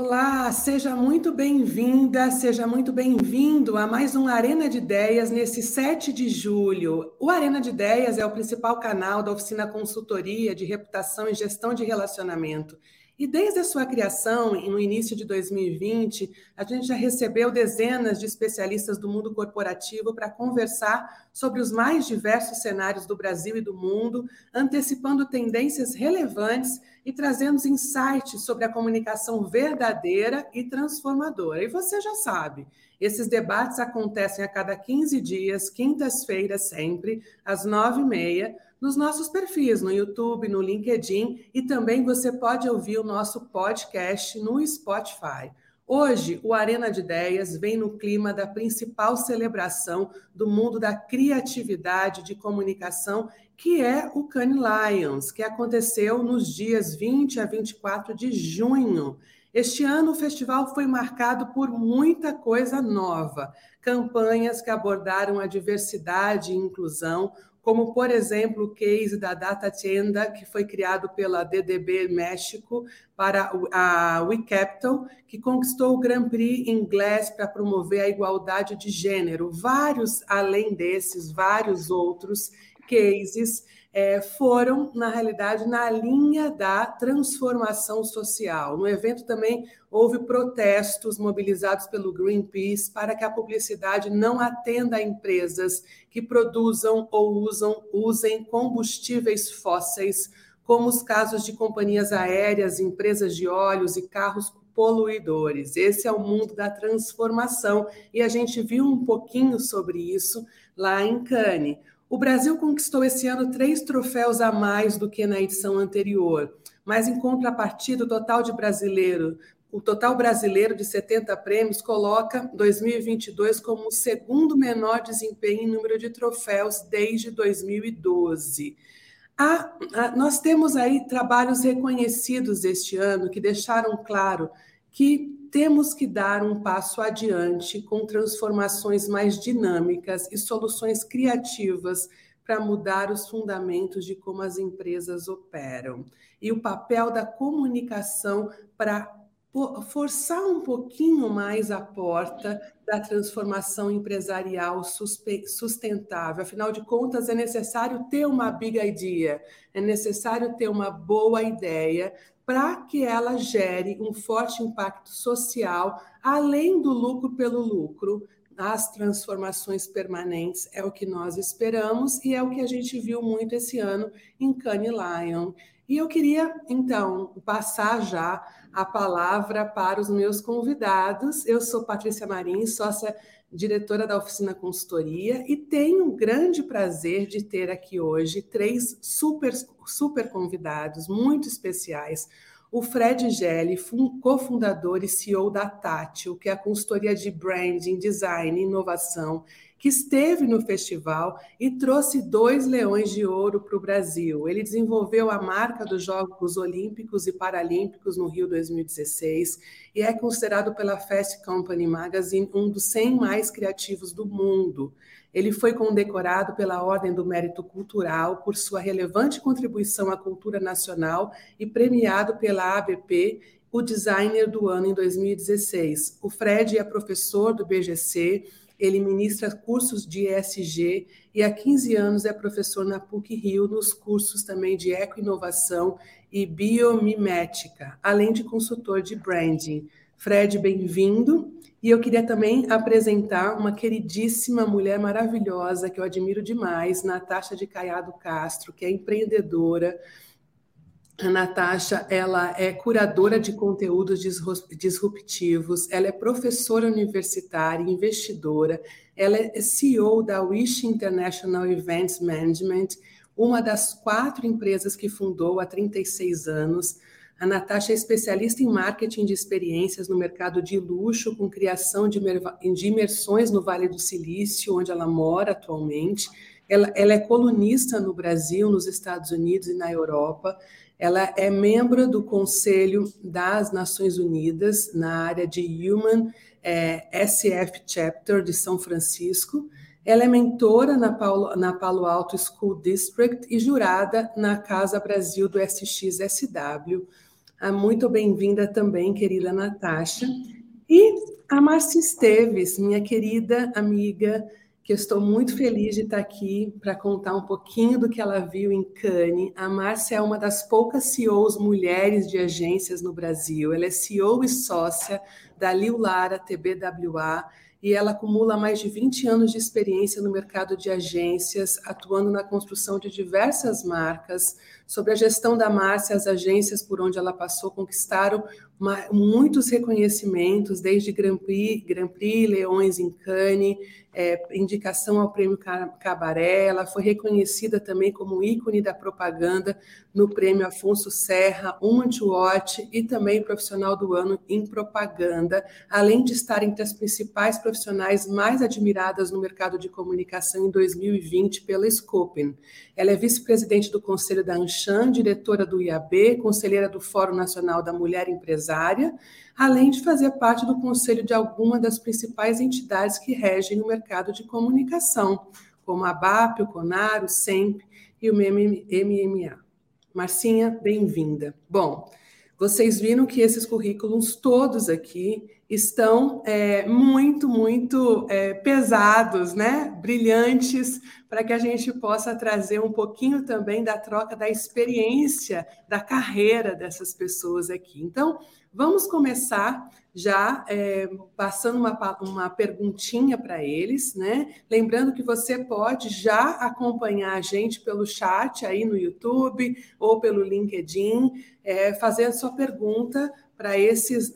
Olá, seja muito bem-vinda, seja muito bem-vindo a mais um Arena de Ideias nesse 7 de julho. O Arena de Ideias é o principal canal da oficina consultoria de reputação e gestão de relacionamento e desde a sua criação, no início de 2020, a gente já recebeu dezenas de especialistas do mundo corporativo para conversar sobre os mais diversos cenários do Brasil e do mundo, antecipando tendências relevantes e trazendo insights sobre a comunicação verdadeira e transformadora. E você já sabe, esses debates acontecem a cada 15 dias, quintas-feiras sempre, às nove e meia nos nossos perfis no YouTube, no LinkedIn e também você pode ouvir o nosso podcast no Spotify. Hoje, o Arena de Ideias vem no clima da principal celebração do mundo da criatividade de comunicação, que é o Cannes Lions, que aconteceu nos dias 20 a 24 de junho. Este ano, o festival foi marcado por muita coisa nova, campanhas que abordaram a diversidade e inclusão, como, por exemplo, o case da Data Tienda, que foi criado pela DDB México para a WeCapital, que conquistou o Grand Prix inglês para promover a igualdade de gênero. Vários, além desses, vários outros cases é, foram, na realidade, na linha da transformação social. No evento também houve protestos mobilizados pelo Greenpeace para que a publicidade não atenda a empresas que produzam ou usam, usem combustíveis fósseis, como os casos de companhias aéreas, empresas de óleos e carros poluidores. Esse é o mundo da transformação e a gente viu um pouquinho sobre isso lá em Cannes. O Brasil conquistou esse ano três troféus a mais do que na edição anterior, mas em contrapartida, o total de brasileiro, o total brasileiro de 70 prêmios coloca 2022 como o segundo menor desempenho em número de troféus desde 2012. Ah, nós temos aí trabalhos reconhecidos este ano que deixaram claro que temos que dar um passo adiante com transformações mais dinâmicas e soluções criativas para mudar os fundamentos de como as empresas operam. E o papel da comunicação para forçar um pouquinho mais a porta da transformação empresarial sustentável. Afinal de contas, é necessário ter uma big idea, é necessário ter uma boa ideia para que ela gere um forte impacto social, além do lucro pelo lucro, as transformações permanentes é o que nós esperamos e é o que a gente viu muito esse ano em Cannes Lion. E eu queria, então, passar já a palavra para os meus convidados. Eu sou Patrícia Marim, sócia diretora da Oficina Consultoria, e tenho o grande prazer de ter aqui hoje três super, super convidados muito especiais. O Fred Gelli, cofundador e CEO da Tátil, que é a consultoria de branding, design e inovação, que esteve no festival e trouxe dois leões de ouro para o Brasil. Ele desenvolveu a marca dos Jogos Olímpicos e Paralímpicos no Rio 2016 e é considerado pela Fast Company Magazine um dos 100 mais criativos do mundo. Ele foi condecorado pela Ordem do Mérito Cultural por sua relevante contribuição à cultura nacional e premiado pela ABP o designer do ano em 2016. O Fred é professor do BGC ele ministra cursos de ESG e há 15 anos é professor na PUC Rio nos cursos também de ecoinovação e biomimética, além de consultor de branding. Fred, bem-vindo. E eu queria também apresentar uma queridíssima mulher maravilhosa que eu admiro demais, Natasha de Caiado Castro, que é empreendedora, a Natasha, ela é curadora de conteúdos disruptivos, ela é professora universitária, investidora, ela é CEO da Wish International Events Management, uma das quatro empresas que fundou há 36 anos. A Natasha é especialista em marketing de experiências no mercado de luxo, com criação de imersões no Vale do Silício, onde ela mora atualmente. Ela, ela é colunista no Brasil, nos Estados Unidos e na Europa. Ela é membro do Conselho das Nações Unidas na área de Human é, SF Chapter de São Francisco. Ela é mentora na Palo, na Palo Alto School District e jurada na Casa Brasil do SXSW. Ah, muito bem-vinda também, querida Natasha. E a Márcia Esteves, minha querida amiga, que eu estou muito feliz de estar aqui para contar um pouquinho do que ela viu em Cannes. A Márcia é uma das poucas CEOs mulheres de agências no Brasil. Ela é CEO e sócia da Liu Lara TBWA e ela acumula mais de 20 anos de experiência no mercado de agências, atuando na construção de diversas marcas. Sobre a gestão da Márcia, as agências por onde ela passou conquistaram uma, muitos reconhecimentos, desde Grand Prix, Grand Prix Leões em Cannes, é, indicação ao Prêmio Cabaré, ela foi reconhecida também como ícone da propaganda no Prêmio Afonso Serra, Woman to Watch e também Profissional do Ano em Propaganda, além de estar entre as principais profissionais mais admiradas no mercado de comunicação em 2020 pela Scopen. Ela é vice-presidente do Conselho da Anshan, diretora do IAB, conselheira do Fórum Nacional da Mulher Empresária, além de fazer parte do conselho de alguma das principais entidades que regem o mercado de comunicação, como a BAP, o CONAR, o SEMP e o MMA. Marcinha, bem-vinda. Bom, vocês viram que esses currículos todos aqui estão é, muito, muito é, pesados, né? Brilhantes, para que a gente possa trazer um pouquinho também da troca da experiência, da carreira dessas pessoas aqui. Então, vamos começar já é, passando uma, uma perguntinha para eles, né? Lembrando que você pode já acompanhar a gente pelo chat aí no YouTube ou pelo LinkedIn, é, fazer a sua pergunta para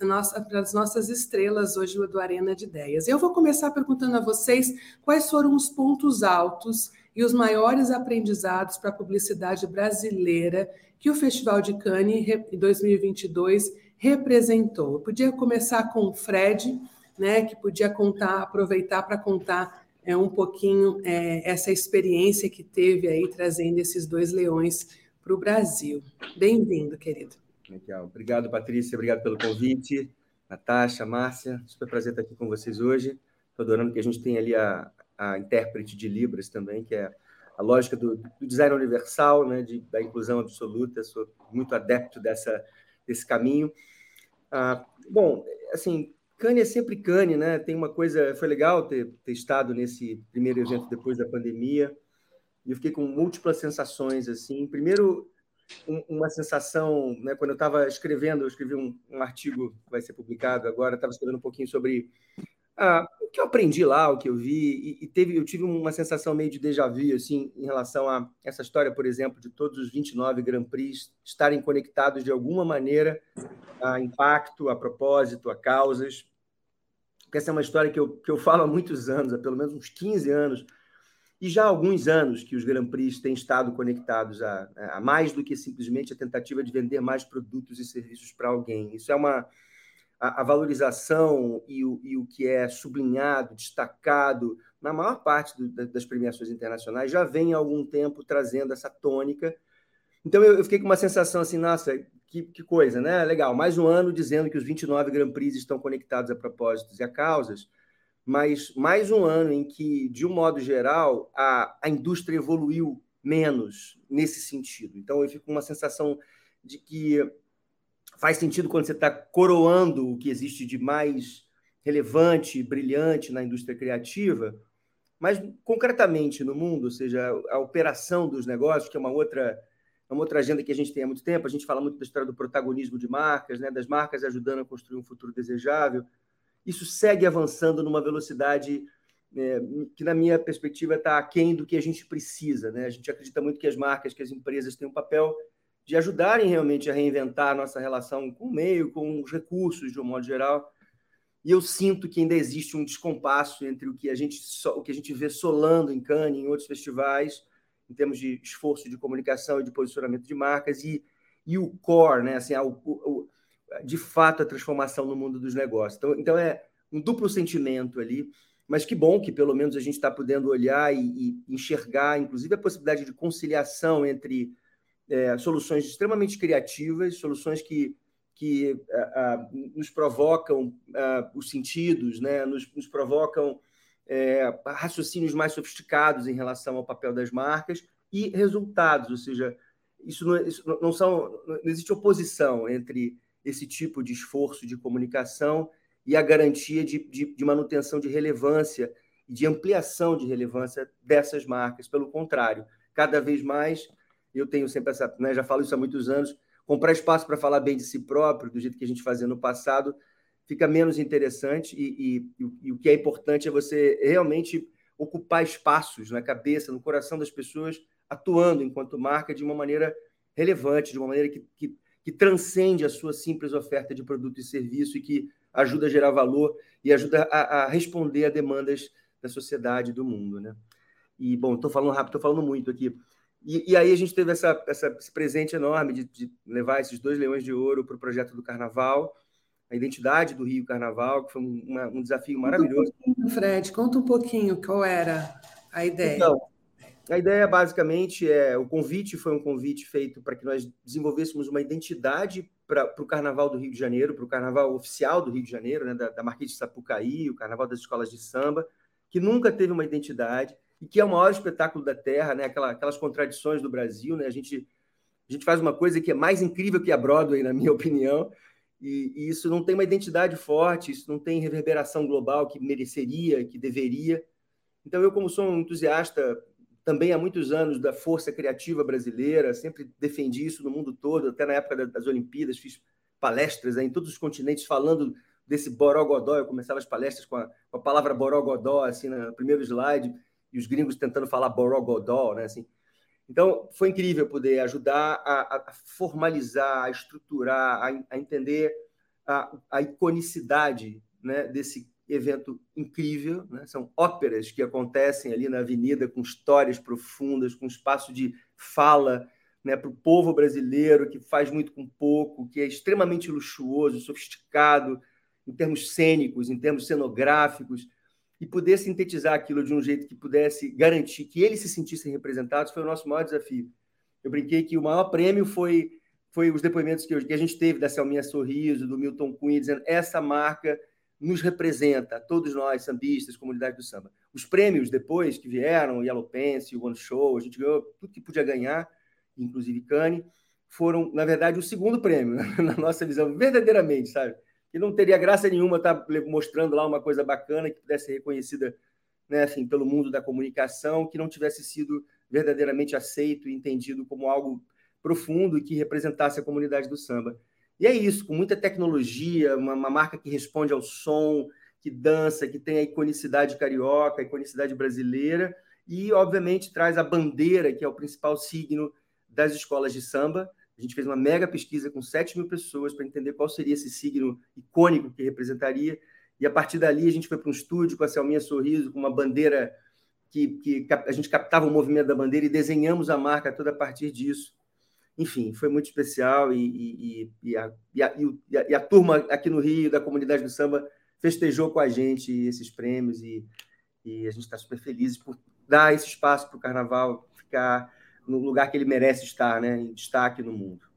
nossa, as nossas estrelas hoje do Arena de Ideias. Eu vou começar perguntando a vocês quais foram os pontos altos e os maiores aprendizados para a publicidade brasileira que o Festival de Cannes 2022 representou. Eu podia começar com o Fred, né, que podia contar, aproveitar para contar é, um pouquinho é, essa experiência que teve aí trazendo esses dois leões para o Brasil. Bem-vindo, querido. Legal. Obrigado, Patrícia. Obrigado pelo convite. Natasha, Márcia, super prazer estar aqui com vocês hoje. Estou adorando que a gente tem ali a, a intérprete de Libras também, que é a lógica do, do design universal, né, de, da inclusão absoluta. Sou muito adepto dessa, desse caminho. Ah, bom, assim, Cane é sempre Cane, né? Tem uma coisa, foi legal ter, ter estado nesse primeiro evento depois da pandemia. E eu fiquei com múltiplas sensações, assim. Primeiro, um, uma sensação, né, quando eu estava escrevendo, eu escrevi um, um, artigo que vai ser publicado agora, estava escrevendo um pouquinho sobre ah, o que eu aprendi lá, o que eu vi, e, e, teve, eu tive uma sensação meio de déjà vu, assim, em relação a essa história, por exemplo, de todos os 29 Grand Prix estarem conectados de alguma maneira a impacto, a propósito, a causas. Porque essa é uma história que eu, que eu falo há muitos anos, há pelo menos uns 15 anos, e já há alguns anos que os Grand Prix têm estado conectados a, a mais do que simplesmente a tentativa de vender mais produtos e serviços para alguém. Isso é uma a, a valorização e o, e o, que é sublinhado, destacado na maior parte do, das premiações internacionais já vem há algum tempo trazendo essa tônica. Então eu, eu fiquei com uma sensação assim, nossa, que, que, coisa, né? Legal, mais um ano dizendo que os 29 Grand Prix estão conectados a propósitos e a causas mas mais um ano em que, de um modo geral, a, a indústria evoluiu menos nesse sentido. Então, eu fico com uma sensação de que faz sentido quando você está coroando o que existe de mais relevante, brilhante na indústria criativa, mas concretamente no mundo, ou seja, a operação dos negócios, que é uma outra é uma outra agenda que a gente tem há muito tempo, a gente fala muito da história do protagonismo de marcas, né, das marcas ajudando a construir um futuro desejável isso segue avançando numa velocidade é, que, na minha perspectiva, está aquém do que a gente precisa. Né? A gente acredita muito que as marcas, que as empresas têm um papel de ajudarem realmente a reinventar a nossa relação com o meio, com os recursos, de um modo geral. E eu sinto que ainda existe um descompasso entre o que a gente, o que a gente vê solando em Cannes, em outros festivais, em termos de esforço de comunicação e de posicionamento de marcas, e, e o core, né? assim, o, o, de fato a transformação no mundo dos negócios. Então, então é um duplo sentimento ali, mas que bom que pelo menos a gente está podendo olhar e, e, enxergar, inclusive, a possibilidade de conciliação entre é, soluções extremamente criativas, soluções que, que nos provocam os sentidos, né? nos, nos provocam é, raciocínios mais sofisticados em relação ao papel das marcas e resultados, ou seja, isso não, isso não são, não existe oposição entre esse tipo de esforço de comunicação e a garantia de, de, de manutenção de relevância e de ampliação de relevância dessas marcas. Pelo contrário, cada vez mais, eu tenho sempre essa, né, já falo isso há muitos anos, comprar espaço para falar bem de si próprio, do jeito que a gente fazia no passado, fica menos interessante e, e, e, o que é importante é você realmente ocupar espaços na cabeça, no coração das pessoas, atuando enquanto marca de uma maneira relevante, de uma maneira que, que, que transcende a sua simples oferta de produto e serviço e que ajuda a gerar valor e ajuda a, a responder a demandas da sociedade do mundo, né? E, bom, estou falando rápido, estou falando muito aqui. E, e, aí a gente teve essa, essa, esse presente enorme de, de levar esses dois leões de ouro para o projeto do Carnaval, a identidade do Rio Carnaval, que foi um, uma, um desafio maravilhoso. Um Fred, conta um pouquinho qual era a ideia. Então, a ideia basicamente é o convite foi um convite feito para que nós desenvolvêssemos uma identidade para o Carnaval do Rio de Janeiro, para o Carnaval oficial do Rio de Janeiro, né, da, da Marquês de Sapucaí, o Carnaval das escolas de samba, que nunca teve uma identidade e que é o maior espetáculo da Terra, né? Aquela, aquelas contradições do Brasil, né? A gente, a gente faz uma coisa que é mais incrível que a Broadway, na minha opinião, e, e, isso não tem uma identidade forte, isso não tem reverberação global que mereceria, que deveria. Então, eu, como sou um entusiasta também há muitos anos da força criativa brasileira, sempre defendi isso no mundo todo, até na época das Olimpíadas, fiz palestras em todos os continentes falando desse borogodó. Eu começava as palestras com a, com a palavra borogodó, assim, no primeiro slide e os gringos tentando falar Borogodó, né? Assim. Então, foi incrível poder ajudar a, a formalizar, a estruturar, a, a entender a, a, iconicidade né, desse evento incrível. Né? São óperas que acontecem ali na avenida com histórias profundas, com espaço de fala né, para o povo brasileiro, que faz muito com pouco, que é extremamente luxuoso, sofisticado, em termos cênicos, em termos cenográficos e poder sintetizar aquilo de um jeito que pudesse garantir que eles se sentissem representados foi o nosso maior desafio. Eu brinquei que o maior prêmio foi foi os depoimentos que, a gente teve da Selminha Sorriso, do Milton Cunha, dizendo essa marca nos representa, todos nós, sambistas, comunidade do samba. Os prêmios depois que vieram, o Yellow Pence, o One Show, a gente ganhou tudo que podia ganhar, inclusive Cane, foram, na verdade, o segundo prêmio, na nossa visão, verdadeiramente, sabe? que não teria graça nenhuma estar tá mostrando lá uma coisa bacana que pudesse ser reconhecida né, assim, pelo mundo da comunicação, que não tivesse sido verdadeiramente aceito e entendido como algo profundo e que representasse a comunidade do samba. E é isso, com muita tecnologia, uma, uma marca que responde ao som, que dança, que tem a iconicidade carioca, a iconicidade brasileira, e, obviamente, traz a bandeira, que é o principal signo das escolas de samba, a gente fez uma mega pesquisa com 7 mil pessoas para entender qual seria esse signo icônico que representaria. E a partir dali a gente foi para um estúdio com a Selminha Sorriso, com uma bandeira que, que a gente captava o movimento da bandeira e desenhamos a marca toda a partir disso. Enfim, foi muito especial e, e, e, a, e, a, e, a, turma aqui no Rio, da comunidade do samba, festejou com a gente esses prêmios e, e a gente está super feliz por dar esse espaço para o carnaval ficar no lugar que ele merece estar, né, em destaque no mundo.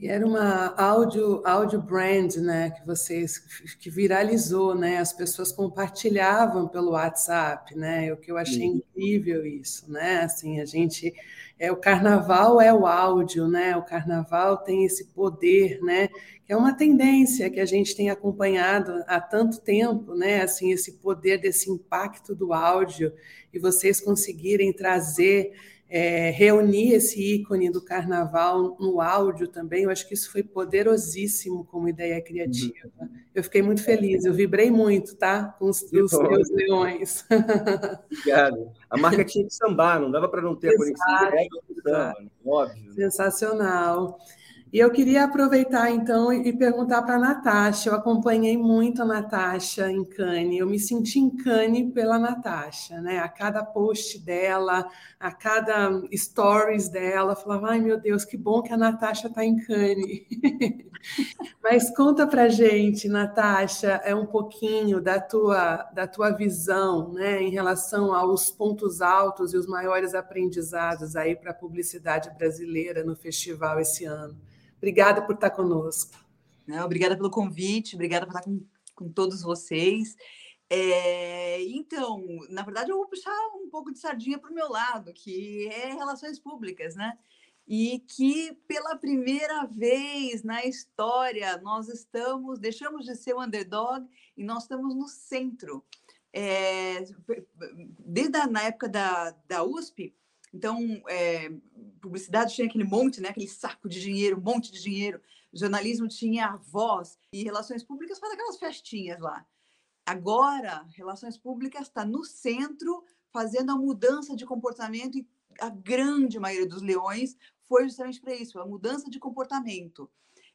E era uma áudio, áudio brand, né, que vocês que viralizou, né? As pessoas compartilhavam pelo WhatsApp, né? O que eu achei Sim. incrível isso, né? Assim, a gente é o carnaval é o áudio, né? O carnaval tem esse poder, né? Que é uma tendência que a gente tem acompanhado há tanto tempo, né? Assim, esse poder desse impacto do áudio e vocês conseguirem trazer é, reunir esse ícone do carnaval no áudio também, eu acho que isso foi poderosíssimo como ideia criativa. Uhum. Eu fiquei muito feliz, eu vibrei muito, tá? Com os, os seus leões. Obrigado. A marca tinha que sambar, não dava para não ter Exato, a conexão samba, óbvio. Sensacional. E eu queria aproveitar então e perguntar para a Natasha. Eu acompanhei muito a Natasha em Cannes. Eu me senti em Cannes pela Natasha, né? A cada post dela, a cada stories dela, falava: "Ai, meu Deus, que bom que a Natasha está em Cannes". Mas conta para gente, Natasha, é um pouquinho da tua da tua visão, né, em relação aos pontos altos e os maiores aprendizados aí para a publicidade brasileira no festival esse ano. Obrigada por estar conosco. Não, obrigada pelo convite, obrigada por estar com, com todos vocês. É, então, na verdade, eu vou puxar um pouco de sardinha para o meu lado, que é relações públicas, né? e que pela primeira vez na história nós estamos, deixamos de ser o underdog e nós estamos no centro. É, desde a, na época da, da USP, então, é, publicidade tinha aquele monte, né, aquele saco de dinheiro, um monte de dinheiro. Jornalismo tinha a voz e relações públicas faz aquelas festinhas lá. Agora, relações públicas está no centro, fazendo a mudança de comportamento e a grande maioria dos leões foi justamente para isso, a mudança de comportamento.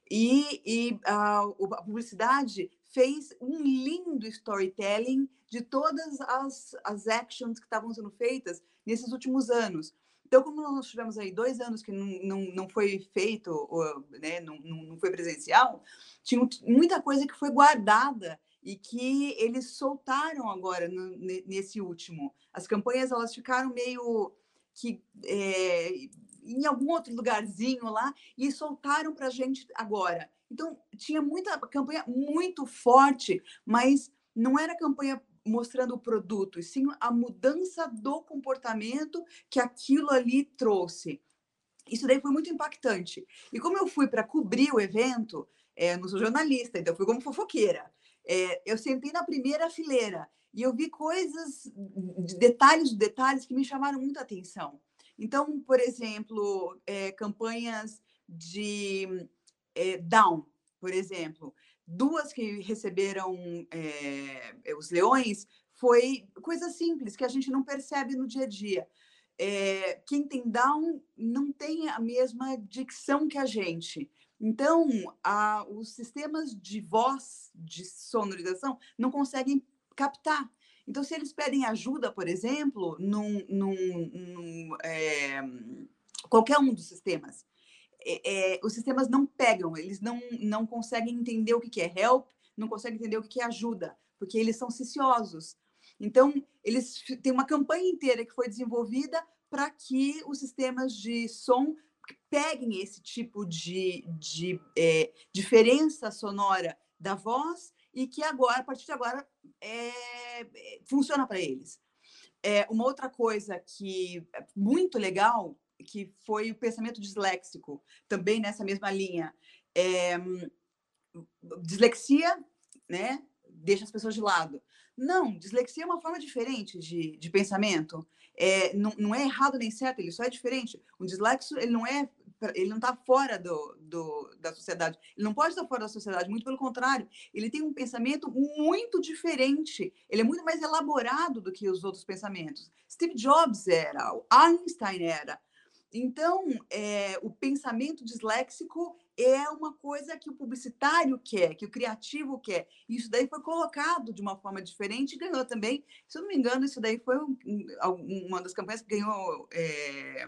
E, e a, a, publicidade fez um lindo storytelling de todas as, as actions que estavam sendo feitas nesses últimos anos. Então, como nós tivemos aí dois anos que não, não, não foi feito, ou, né, não, não foi presencial, tinha muita coisa que foi guardada e que eles soltaram agora no, nesse último. As campanhas elas ficaram meio que é, em algum outro lugarzinho lá e soltaram para a gente agora. Então, tinha muita campanha muito forte, mas não era campanha mostrando o produto, e sim a mudança do comportamento que aquilo ali trouxe. Isso daí foi muito impactante. E como eu fui para cobrir o evento, é, não sou jornalista, então fui como fofoqueira. É, eu sentei na primeira fileira e eu vi coisas, detalhes, detalhes que me chamaram muita atenção. Então, por exemplo, é, campanhas de é, Down, por exemplo, duas que receberam é, os leões foi coisa simples que a gente não percebe no dia a dia. É, quem tem Down não tem a mesma dicção que a gente. Então, a, os sistemas de voz, de sonorização, não conseguem captar. Então, se eles pedem ajuda, por exemplo, num, num, num é, qualquer um dos sistemas, é, os sistemas não pegam, eles não, não conseguem entender o que, é help, não conseguem entender o que, que é ajuda, porque eles são ciciosos. Então, eles têm uma campanha inteira que foi desenvolvida para que os sistemas de som peguem esse tipo de, de é, diferença sonora da voz e que agora, a partir de agora, é, é, funciona para eles. É, uma outra coisa que é muito legal, que foi o pensamento disléxico, também nessa mesma linha. É, dislexia, né, deixa as pessoas de lado. Não, dislexia é uma forma diferente de, de pensamento. É, não, não é errado nem certo, ele só é diferente. Um dislexo, ele não é ele não está fora do, do, da sociedade. Ele não pode estar fora da sociedade, muito pelo contrário. Ele tem um pensamento muito diferente. Ele é muito mais elaborado do que os outros pensamentos. Steve Jobs era, Einstein era. Então, é, o pensamento disléxico é uma coisa que o publicitário quer, que o criativo quer. Isso daí foi colocado de uma forma diferente e ganhou também. Se eu não me engano, isso daí foi um, uma das campanhas que ganhou. É,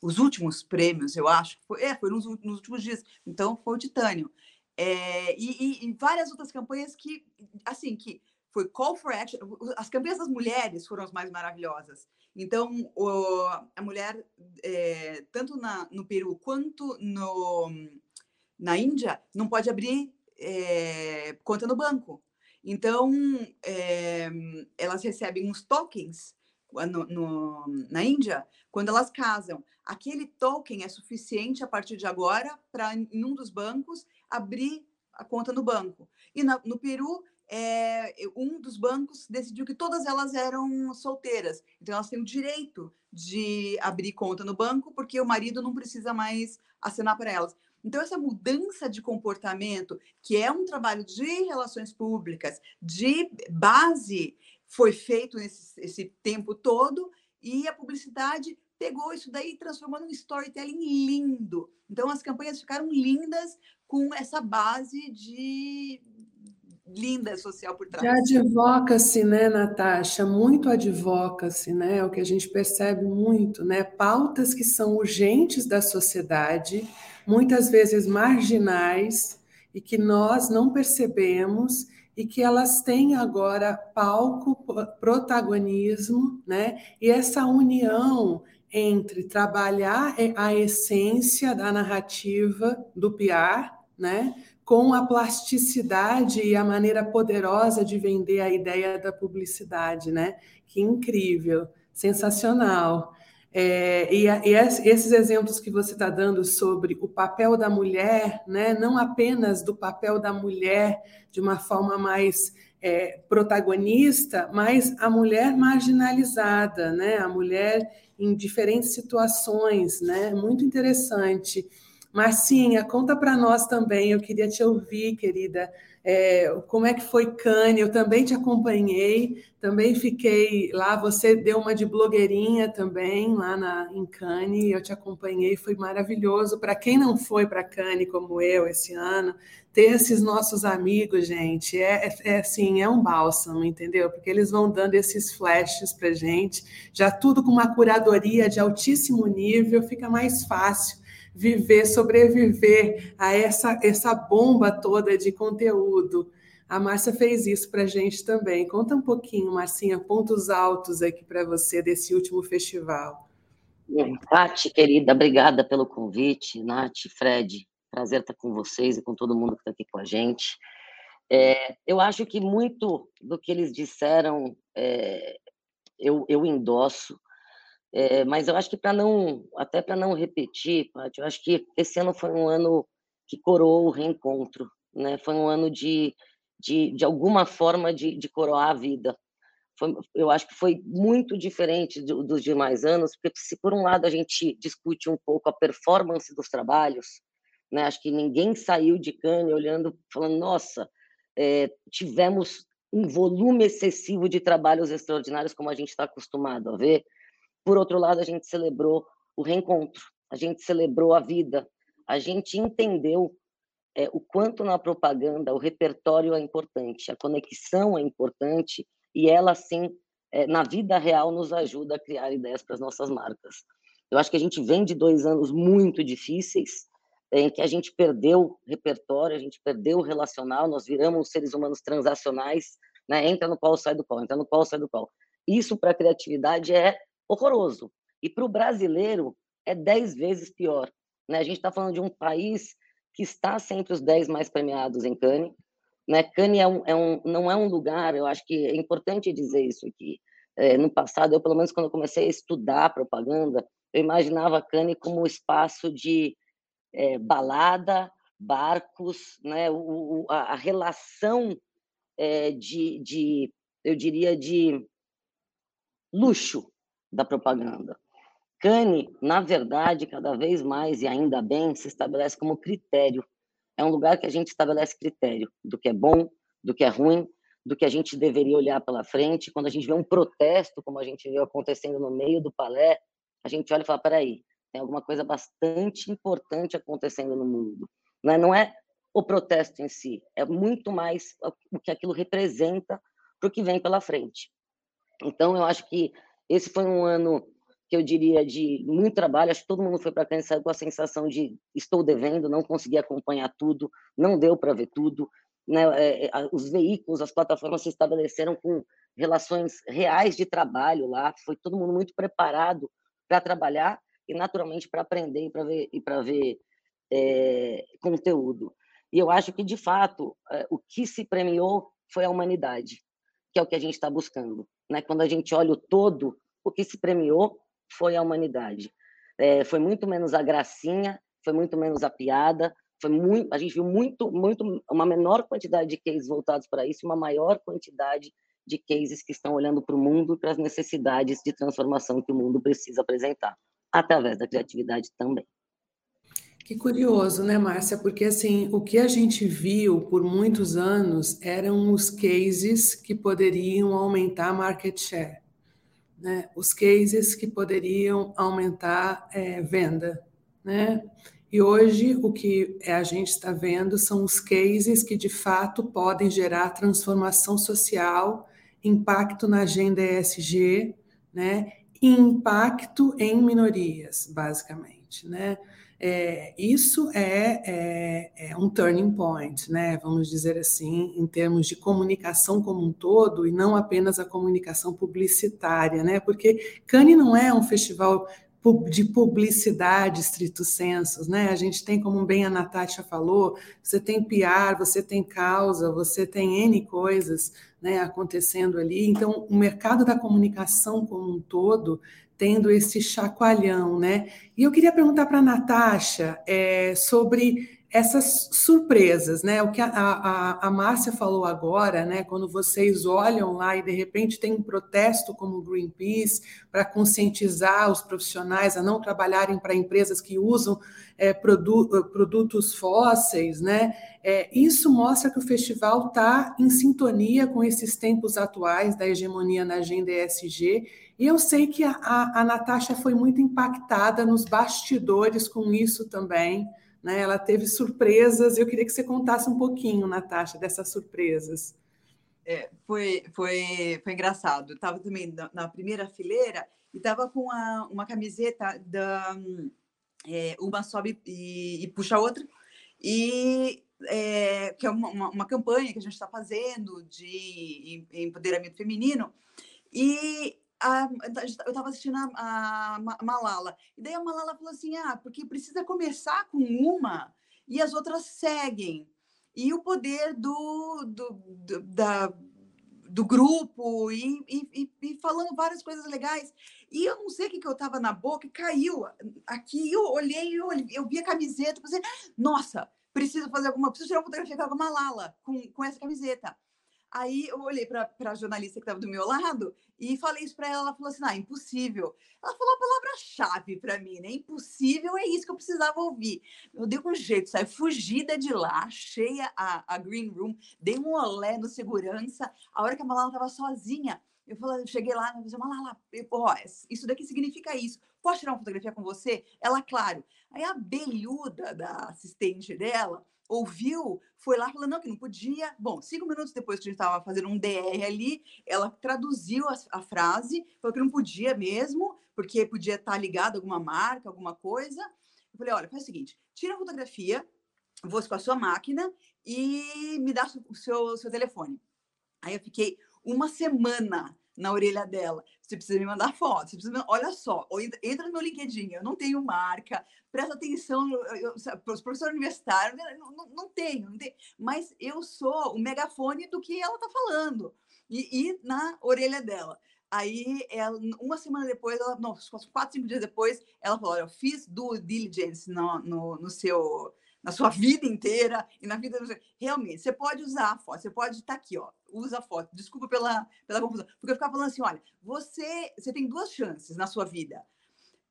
os últimos prêmios, eu acho. Foi, é, foi nos, nos últimos dias. Então, foi o Titânio. É, e, e, e, várias outras campanhas que, assim, que foi Call for Action. As campanhas das mulheres foram as mais maravilhosas. Então, o, a mulher, é, tanto na, no Peru quanto no, na Índia, não pode abrir é, conta no banco. Então, é, elas recebem uns tokens no, no, na Índia, quando elas casam. Aquele token é suficiente a partir de agora para, em um dos bancos, abrir a conta no banco. E na, no Peru, é, um dos bancos decidiu que todas elas eram solteiras. Então, elas têm o direito de abrir conta no banco, porque o marido não precisa mais assinar para elas. Então, essa mudança de comportamento, que é um trabalho de relações públicas, de base, foi feito nesse esse tempo todo e a publicidade pegou isso daí e transformou num storytelling lindo. Então as campanhas ficaram lindas com essa base de linda social por trás. De advocacy, né, Natasha? Muito advocacy, né? É o que a gente percebe muito, né? Pautas que são urgentes da sociedade, muitas vezes marginais e que nós não percebemos e que elas têm agora palco, protagonismo, né? E essa união entre trabalhar a essência da narrativa do PR, né? Com a plasticidade e a maneira poderosa de vender a ideia da publicidade, né? Que incrível, sensacional. É, e, e, esses exemplos que você está dando sobre o papel da mulher, né, não apenas do papel da mulher de uma forma mais é, protagonista, mas a mulher marginalizada, né, a mulher em diferentes situações, né, muito interessante. Marcinha, conta para nós também, eu queria te ouvir, querida, é, como é que foi Cane? Eu também te acompanhei, também fiquei lá. Você deu uma de blogueirinha também lá na, em Cane, eu te acompanhei, foi maravilhoso. Para quem não foi para Cane como eu esse ano, ter esses nossos amigos, gente, é, é, é, assim, é um bálsamo, entendeu? Porque eles vão dando esses flashes para gente, já tudo com uma curadoria de altíssimo nível, fica mais fácil viver, sobreviver a essa, essa bomba toda de conteúdo. A Márcia fez isso para a gente também. Conta um pouquinho, Marcinha, pontos altos aqui para você desse último festival. Nath, querida, obrigada pelo convite. Nath, Fred, prazer estar com vocês e com todo mundo que está aqui com a gente. É, eu acho que muito do que eles disseram é, eu, eu endosso. É, mas eu acho que para não, até para não repetir, Paty, eu acho que esse ano foi um ano que coroou o reencontro, né? Foi um ano de, de, de alguma forma de, de coroar a vida. Foi, eu acho que foi muito diferente do, dos demais anos, porque se por um lado a gente discute um pouco a performance dos trabalhos, né? Acho que ninguém saiu de Cannes olhando, falando, nossa, é, tivemos um volume excessivo de trabalhos extraordinários como a gente está acostumado a ver por outro lado, a gente celebrou o reencontro, a gente celebrou a vida, a gente entendeu é, o quanto na propaganda o repertório é importante, a conexão é importante e ela, sim, é, na vida real, nos ajuda a criar ideias para as nossas marcas. Eu acho que a gente vem de dois anos muito difíceis, em que a gente perdeu repertório, a gente perdeu o relacional, nós viramos seres humanos transacionais, né? entra no qual, sai do qual, entra no qual, sai do qual. Isso para a criatividade é horroroso. E para o brasileiro é dez vezes pior. Né? A gente está falando de um país que está sempre os dez mais premiados em Cannes. Né? Cannes é um, é um, não é um lugar, eu acho que é importante dizer isso aqui. É, no passado, eu pelo menos quando comecei a estudar propaganda, eu imaginava Cannes como um espaço de é, balada, barcos, né? O, a, a relação é, de, de, eu diria, de luxo da propaganda. Cane, na verdade, cada vez mais e ainda bem, se estabelece como critério. É um lugar que a gente estabelece critério do que é bom, do que é ruim, do que a gente deveria olhar pela frente. Quando a gente vê um protesto, como a gente viu acontecendo no meio do palé, a gente olha e fala: peraí, tem alguma coisa bastante importante acontecendo no mundo. Não é, não é o protesto em si, é muito mais o que aquilo representa para o que vem pela frente. Então, eu acho que esse foi um ano que eu diria de muito trabalho. Acho que todo mundo foi para saiu com a sensação de estou devendo, não consegui acompanhar tudo, não deu para ver tudo. Né? É, é, os veículos, as plataformas se estabeleceram com relações reais de trabalho lá. Foi todo mundo muito preparado para trabalhar e naturalmente para aprender e para ver e para ver é, conteúdo. E eu acho que de fato é, o que se premiou foi a humanidade, que é o que a gente está buscando. Né? Quando a gente olha o todo, o que se premiou foi a humanidade. É, foi muito menos a gracinha, foi muito menos a piada, foi muito, a gente viu muito, muito uma menor quantidade de cases voltados para isso, uma maior quantidade de cases que estão olhando para o mundo e para as necessidades de transformação que o mundo precisa apresentar, através da criatividade também. Que curioso, né, Márcia? Porque assim, o que a gente viu por muitos anos eram os cases que poderiam aumentar market share, né? Os cases que poderiam aumentar é, venda, né? E hoje o que a gente está vendo são os cases que de fato podem gerar transformação social, impacto na agenda ESG, né? E impacto em minorias, basicamente, né? É, isso é, é, é, um turning point, né? Vamos dizer assim, em termos de comunicação como um todo e não apenas a comunicação publicitária, né? Porque Cannes não é um festival de publicidade estrito senso, né? A gente tem, como bem a Natasha falou, você tem PR, você tem causa, você tem N coisas né, acontecendo ali. Então, o mercado da comunicação como um todo tendo esse chacoalhão, né? E eu queria perguntar para a Natasha é, sobre essas surpresas, né? O que a, a, a Márcia falou agora, né? Quando vocês olham lá e de repente tem um protesto como o Greenpeace para conscientizar os profissionais a não trabalharem para empresas que usam é, produ produtos fósseis, né? É, isso mostra que o festival está em sintonia com esses tempos atuais da hegemonia na agenda ESG. E eu sei que a, a, a Natasha foi muito impactada nos bastidores com isso também né? Ela teve surpresas. Eu queria que você contasse um pouquinho, Natasha, dessas surpresas. É, foi, foi, foi engraçado. Estava também na, na, primeira fileira e estava com uma, uma camiseta da é, uma sobe e, e, puxa a outra e é, que é uma, uma, uma, campanha que a gente está fazendo de empoderamento feminino e a, eu estava assistindo a, a, Malala, e daí a Malala falou assim: ah, porque precisa começar com uma e as outras seguem. E o poder do, do, do da, do grupo, e, e, e, falando várias coisas legais. E eu não sei o que, que eu estava na boca, e caiu aqui, eu olhei, eu, eu vi a camiseta, pensei, nossa, preciso fazer alguma, preciso tirar uma fotografia com a Malala com, com essa camiseta. Aí eu olhei para a jornalista que estava do meu lado e falei isso para ela. Ela falou assim: ah, impossível. Ela falou a palavra-chave para mim, né? Impossível é isso que eu precisava ouvir. Eu dei um jeito, saí fugida de lá, achei a, a Green Room, dei um olé no segurança. A hora que a Malala estava sozinha, eu falei, cheguei lá, eu falei, Malala, ó, isso daqui significa isso. Posso tirar uma fotografia com você? Ela, claro. Aí a belhuda da assistente dela ouviu, foi lá falando não, que não podia. Bom, cinco minutos depois que a gente estava fazendo um DR ali, ela traduziu a, a, frase, falou que não podia mesmo, porque podia estar tá ligado a alguma marca, alguma coisa. Eu falei, olha, faz o seguinte, tira a fotografia, vou com a sua máquina e me dá o seu, seu telefone. Aí eu fiquei uma semana na orelha dela. Você precisa me mandar foto. Você precisa, olha só, entra no meu LinkedIn. Eu não tenho marca. Presta atenção, eu, os professores universitários, né, não, não, não, tenho, não tenho. Mas eu sou o megafone do que ela está falando. E, e, na orelha dela. Aí, ela, uma semana depois, ela, não, quatro, cinco dias depois, ela falou: Olha, eu fiz do diligence no, no, no seu na sua vida inteira e na vida. Realmente, você pode usar a foto, você pode estar tá aqui, ó, usa a foto. Desculpa pela, pela confusão. Porque eu ficava falando assim: olha, você, você tem duas chances na sua vida.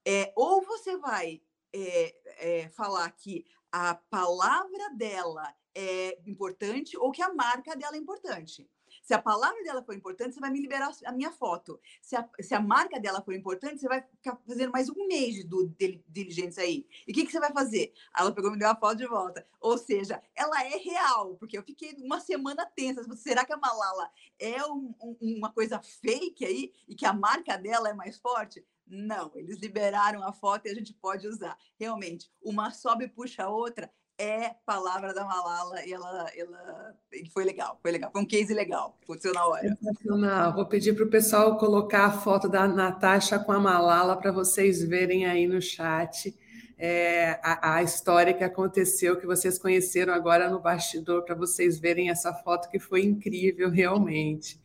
É, ou você vai é, é, falar que a palavra dela é importante ou que a marca dela é importante. Se a palavra dela for importante, você vai me liberar a minha foto. Se a, se a marca dela for importante, você vai ficar fazendo mais um mês de diligência aí. E o que, que você vai fazer? Ela pegou e me deu a foto de volta. Ou seja, ela é real, porque eu fiquei uma semana tensa. Será que a Malala é um, um, uma coisa fake aí e que a marca dela é mais forte? Não, eles liberaram a foto e a gente pode usar. Realmente, uma sobe e puxa a outra é palavra da Malala e ela, ela foi legal, foi legal, foi um case legal, aconteceu na hora. Sensacional. Vou pedir para o pessoal colocar a foto da Natasha com a Malala para vocês verem aí no chat é, a, a, história que aconteceu, que vocês conheceram agora no bastidor, para vocês verem essa foto que foi incrível realmente.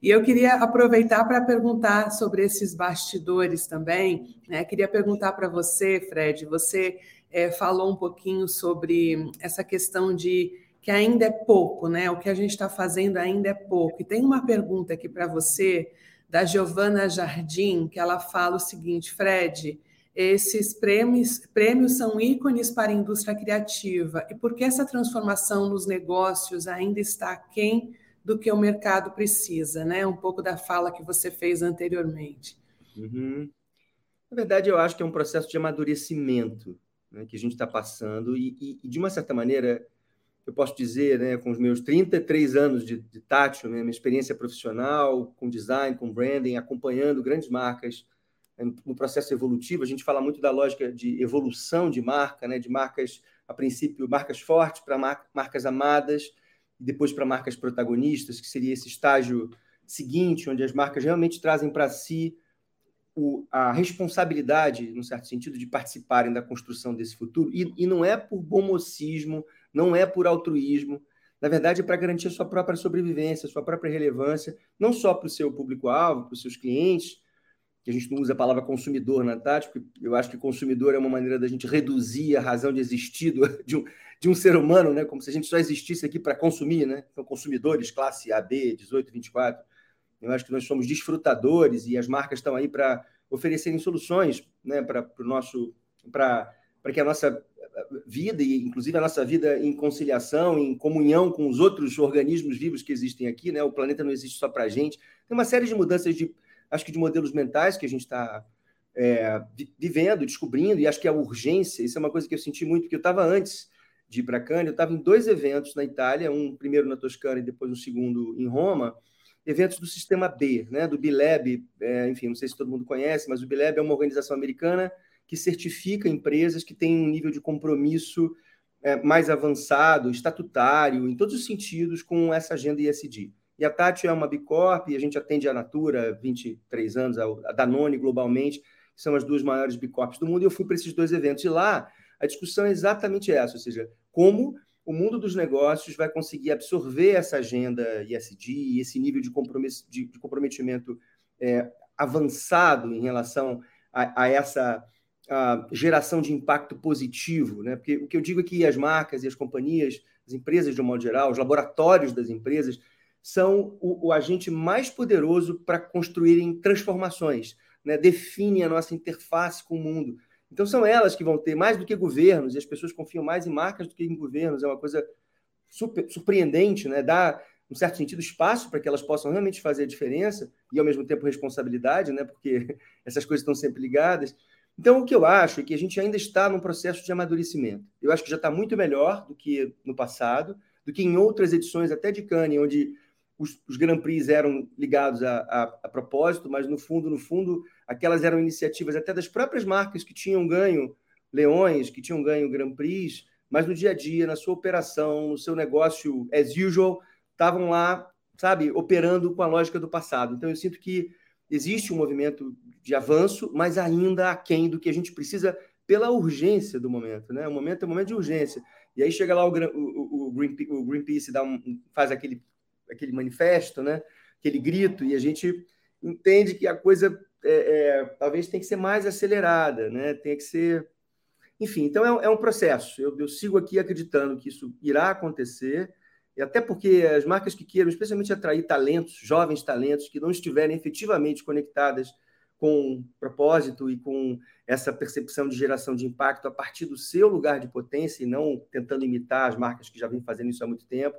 E eu queria aproveitar para perguntar sobre esses bastidores também. Né? Queria perguntar para você, Fred, você é, falou um pouquinho sobre essa questão de que ainda é pouco, né? O que a gente está fazendo ainda é pouco. E tem uma pergunta aqui para você, da Giovana Jardim, que ela fala o seguinte: Fred, esses prêmios, prêmios são ícones para a indústria criativa. E por que essa transformação nos negócios ainda está aquém do que o mercado precisa, né? Um pouco da fala que você fez anteriormente. Uhum. Na verdade, eu acho que é um processo de amadurecimento né, que a gente está passando, e, e, e, de uma certa maneira, eu posso dizer, né, com os meus 33 anos de, de tátil, né, minha experiência profissional, com design, com branding, acompanhando grandes marcas né, no processo evolutivo, a gente fala muito da lógica de evolução de marca, né, de marcas, a princípio, marcas fortes para mar, marcas amadas, e depois para marcas protagonistas, que seria esse estágio seguinte, onde as marcas realmente trazem para si o, a responsabilidade, no certo sentido, de participarem da construção desse futuro, e, e não é por bom mocismo, não é por altruísmo, na verdade, é para garantir a sua própria sobrevivência, a sua própria relevância, não só para o seu público-alvo, para os seus clientes, que a gente não usa a palavra consumidor na tática, porque eu acho que consumidor é uma maneira da gente reduzir a razão de existir de um, de um ser humano, né? como se a gente só existisse aqui para consumir, né? Então, consumidores, classe A, B, 18, 24. Eu acho que nós somos desfrutadores e as marcas estão aí para oferecerem soluções né? para o nosso. para que a nossa vida, e inclusive a nossa vida em conciliação, em comunhão com os outros organismos vivos que existem aqui, né? O planeta não existe só para a gente. Tem uma série de mudanças de, acho que de modelos mentais que a gente está é, vivendo, descobrindo, e acho que a urgência, isso é uma coisa que eu senti muito, porque eu estava antes de ir para Cannes, eu estava em dois eventos na Itália, um primeiro na Toscana e depois um segundo em Roma, eventos do sistema B, né, do Bileb, é, enfim, não sei se todo mundo conhece, mas o Bileb é uma organização americana que certifica empresas que têm um nível de compromisso é, mais avançado, estatutário, em todos os sentidos, com essa agenda ISD. E a Tati é uma Bicorp, e a gente atende a Natura há 23 anos, a Danone globalmente, que são as duas maiores Bicorps do mundo, e eu fui para esses dois eventos. E lá, a discussão é exatamente essa, ou seja, como o mundo dos negócios vai conseguir absorver essa agenda ISD e esse nível de, de, de comprometimento é, avançado em relação a, a essa a geração de impacto positivo, né? Porque o que eu digo é que as marcas e as companhias, as empresas de um modo geral, os laboratórios das empresas, são o, o agente mais poderoso para construírem transformações, né? definem a nossa interface com o mundo. Então são elas que vão ter mais do que governos, e as pessoas confiam mais em marcas do que em governos, é uma coisa super, surpreendente, né? dá, um certo sentido, espaço para que elas possam realmente fazer a diferença, e ao mesmo tempo responsabilidade, né? porque essas coisas estão sempre ligadas. Então, o que eu acho é que a gente ainda está num processo de amadurecimento. Eu acho que já está muito melhor do que no passado, do que em outras edições, até de Cannes, onde os, os Grand Prix eram ligados a, a, a, propósito, mas no fundo, no fundo, aquelas eram iniciativas até das próprias marcas que tinham ganho leões, que tinham ganho Grand Prix, mas no dia a dia, na sua operação, no seu negócio as usual, estavam lá, sabe, operando com a lógica do passado. Então, eu sinto que existe um movimento de avanço, mas ainda aquém do que a gente precisa pela urgência do momento, né? O momento é um momento de urgência. E aí chega lá o, o, o, Greenpeace, o Greenpeace dá um, faz aquele, aquele manifesto, né? Aquele grito, e a gente entende que a coisa é, é, talvez tem que ser mais acelerada, né? Tem que ser... Enfim, então é, é um processo. Eu, eu sigo aqui acreditando que isso irá acontecer, e até porque as marcas que queiram, especialmente atrair talentos, jovens talentos, que não estiverem efetivamente conectadas com propósito e com essa percepção de geração de impacto a partir do seu lugar de potência e não tentando imitar as marcas que já vêm fazendo isso há muito tempo,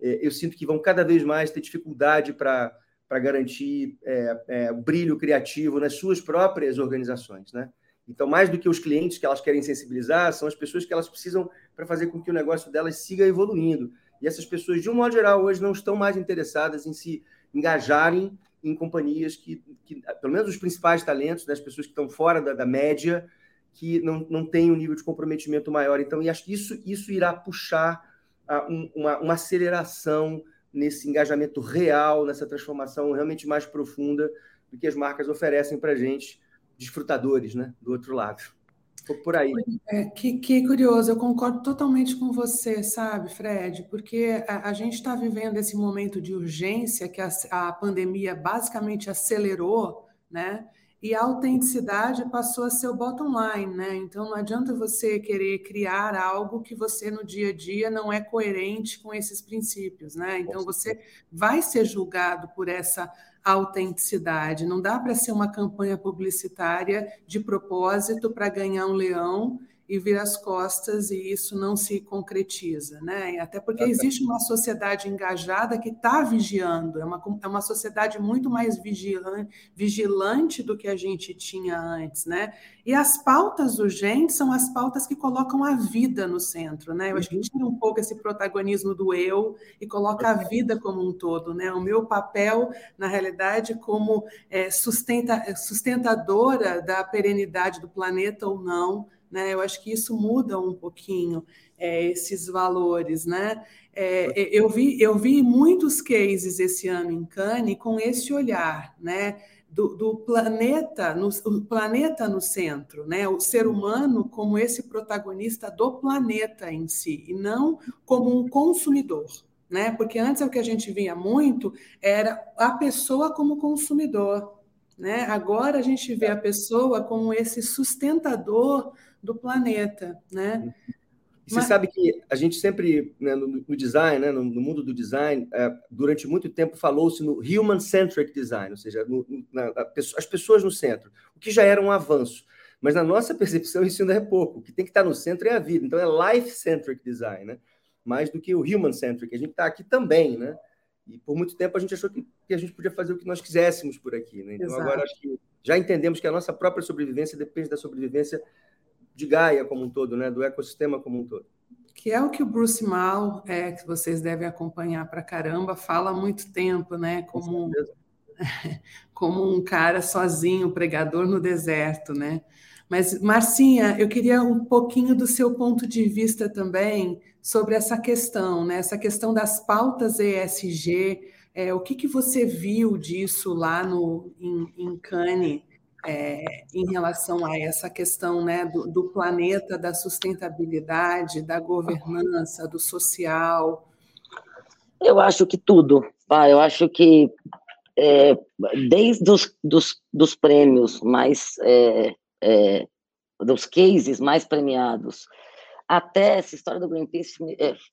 é, eu sinto que vão cada vez mais ter dificuldade para garantir é, é, brilho criativo nas suas próprias organizações, né? Então, mais do que os clientes que elas querem sensibilizar, são as pessoas que elas precisam para fazer com que o negócio delas siga evoluindo. E essas pessoas, de um modo geral, hoje não estão mais interessadas em se engajarem em companhias que, que pelo menos os principais talentos, né, as pessoas que estão fora da, da média, que não, não têm um nível de comprometimento maior. Então, e acho que isso, isso irá puxar uh, um, uma, uma aceleração nesse engajamento real, nessa transformação realmente mais profunda do que as marcas oferecem para a gente, desfrutadores, né, do outro lado por aí. É, que, que, curioso, eu concordo totalmente com você, sabe, Fred? Porque a, a gente está vivendo esse momento de urgência que a, a pandemia basicamente acelerou, né? E a autenticidade passou a ser o bottom line, né? Então não adianta você querer criar algo que você no dia a dia não é coerente com esses princípios, né? Então você vai ser julgado por essa autenticidade. Não dá para ser uma campanha publicitária de propósito para ganhar um leão e vir as costas e isso não se concretiza, né? Até porque existe uma sociedade engajada que está vigiando, é uma, é uma sociedade muito mais vigilante, vigilante do que a gente tinha antes, né? E as pautas urgentes são as pautas que colocam a vida no centro, né? Eu acho que uhum. tira um pouco esse protagonismo do eu e coloca a vida como um todo, né? O meu papel, na realidade, como é, sustenta, sustentadora da perenidade do planeta ou não, né? Eu acho que isso muda um pouquinho é, esses valores, né? É, eu, vi, eu vi muitos cases esse ano em Cannes com esse olhar, né? do, do, planeta, no, o planeta no centro, né? o ser humano como esse protagonista do planeta em si, e não como um consumidor. Né? Porque antes o que a gente via muito era a pessoa como consumidor. Né? Agora a gente vê a pessoa como esse sustentador do planeta. Né? E você Mas... sabe que a gente sempre, né, no, no, design, né, no, no, mundo do design, é, durante muito tempo falou-se no human-centric design, ou seja, no, na, as pessoas no centro, o que já era um avanço. Mas na nossa percepção isso ainda é pouco. O que tem que estar no centro é a vida. Então é life-centric design, né? mais do que o human-centric. A gente está aqui também, né? E por muito tempo a gente achou que, que, a gente podia fazer o que nós quiséssemos por aqui. Né? Então Exato. agora acho que já entendemos que a nossa própria sobrevivência depende da sobrevivência de Gaia como um todo, né? do ecossistema como um todo. Que é o que o Bruce Mal, é, que vocês devem acompanhar para caramba, fala há muito tempo, né? Como, como um cara sozinho, pregador no deserto, né? Mas, Marcinha, eu queria um pouquinho do seu ponto de vista também sobre essa questão, né? Essa questão das pautas ESG. É, o que, que você viu disso lá no, em, em Cannes? É, em relação a essa questão né, do, do, planeta, da sustentabilidade, da governança, do social? Eu acho que tudo. Pá, eu acho que é, desde os dos, dos prêmios mais é, dos cases mais premiados até essa história do Greenpeace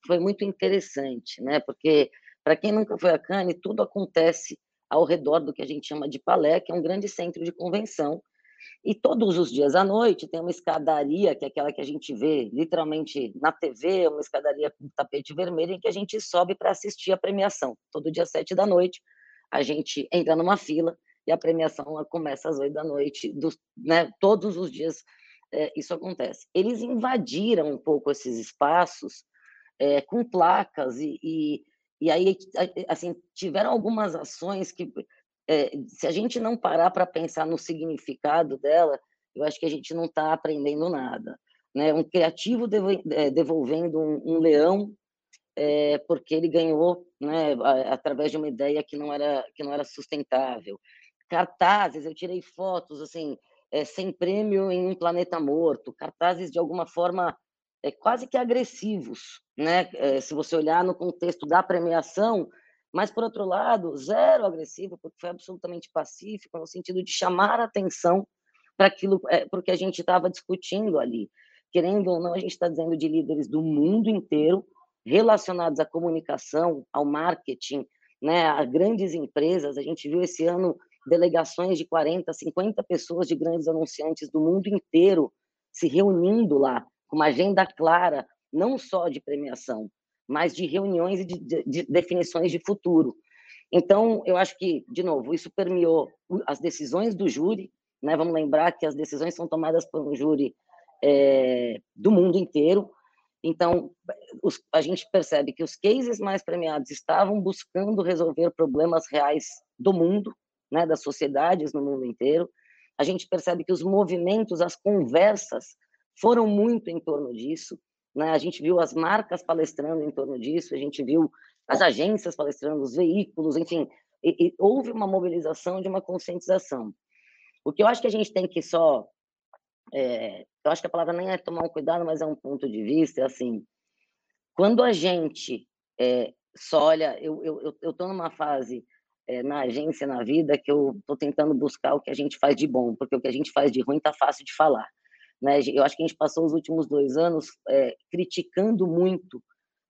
foi muito interessante, né? Porque para quem nunca foi a Cannes, tudo acontece ao redor do que a gente chama de Palé, que é um grande centro de convenção. E todos os dias à noite tem uma escadaria, que é aquela que a gente vê literalmente na TV, uma escadaria com tapete vermelho, em que a gente sobe para assistir a premiação. Todo dia às sete da noite, a gente entra numa fila e a premiação começa às oito da noite, né, todos os dias é, isso acontece. Eles invadiram um pouco esses espaços é, com placas e, e e aí, assim, tiveram algumas ações que, é, se a gente não parar para pensar no significado dela, eu acho que a gente não está aprendendo nada. Né? Um criativo é, devolvendo um, um leão é, porque ele ganhou né, através de uma ideia que não era que não era sustentável. Cartazes, eu tirei fotos assim, é, sem prêmio em um planeta morto, cartazes de alguma forma é, quase que agressivos, né? É, se você olhar no contexto da premiação, mas por outro lado, zero agressivo, porque foi absolutamente pacífico, no sentido de chamar a atenção para aquilo, é, porque a gente estava discutindo ali. Querendo ou não, a gente está dizendo de líderes do mundo inteiro relacionados à comunicação, ao marketing, né, a grandes empresas. A gente viu esse ano delegações de 40, 50 pessoas de grandes anunciantes do mundo inteiro se reunindo lá uma agenda clara, não só de premiação, mas de reuniões e de, de, de definições de futuro. Então, eu acho que, de novo, isso permeou as decisões do júri, né? Vamos lembrar que as decisões são tomadas por um júri é, do mundo inteiro. Então, os, a gente percebe que os cases mais premiados estavam buscando resolver problemas reais do mundo, né, das sociedades no mundo inteiro. A gente percebe que os movimentos, as conversas foram muito em torno disso. Né? A gente viu as marcas palestrando em torno disso, a gente viu as agências palestrando, os veículos, enfim, e, e houve uma mobilização de uma conscientização. O que eu acho que a gente tem que só. É, eu acho que a palavra nem é tomar um cuidado, mas é um ponto de vista, é assim. Quando a gente é, só olha, eu estou eu, numa fase é, na agência, na vida, que eu estou tentando buscar o que a gente faz de bom, porque o que a gente faz de ruim está fácil de falar. Né? Eu acho que a gente passou os últimos dois anos é, criticando muito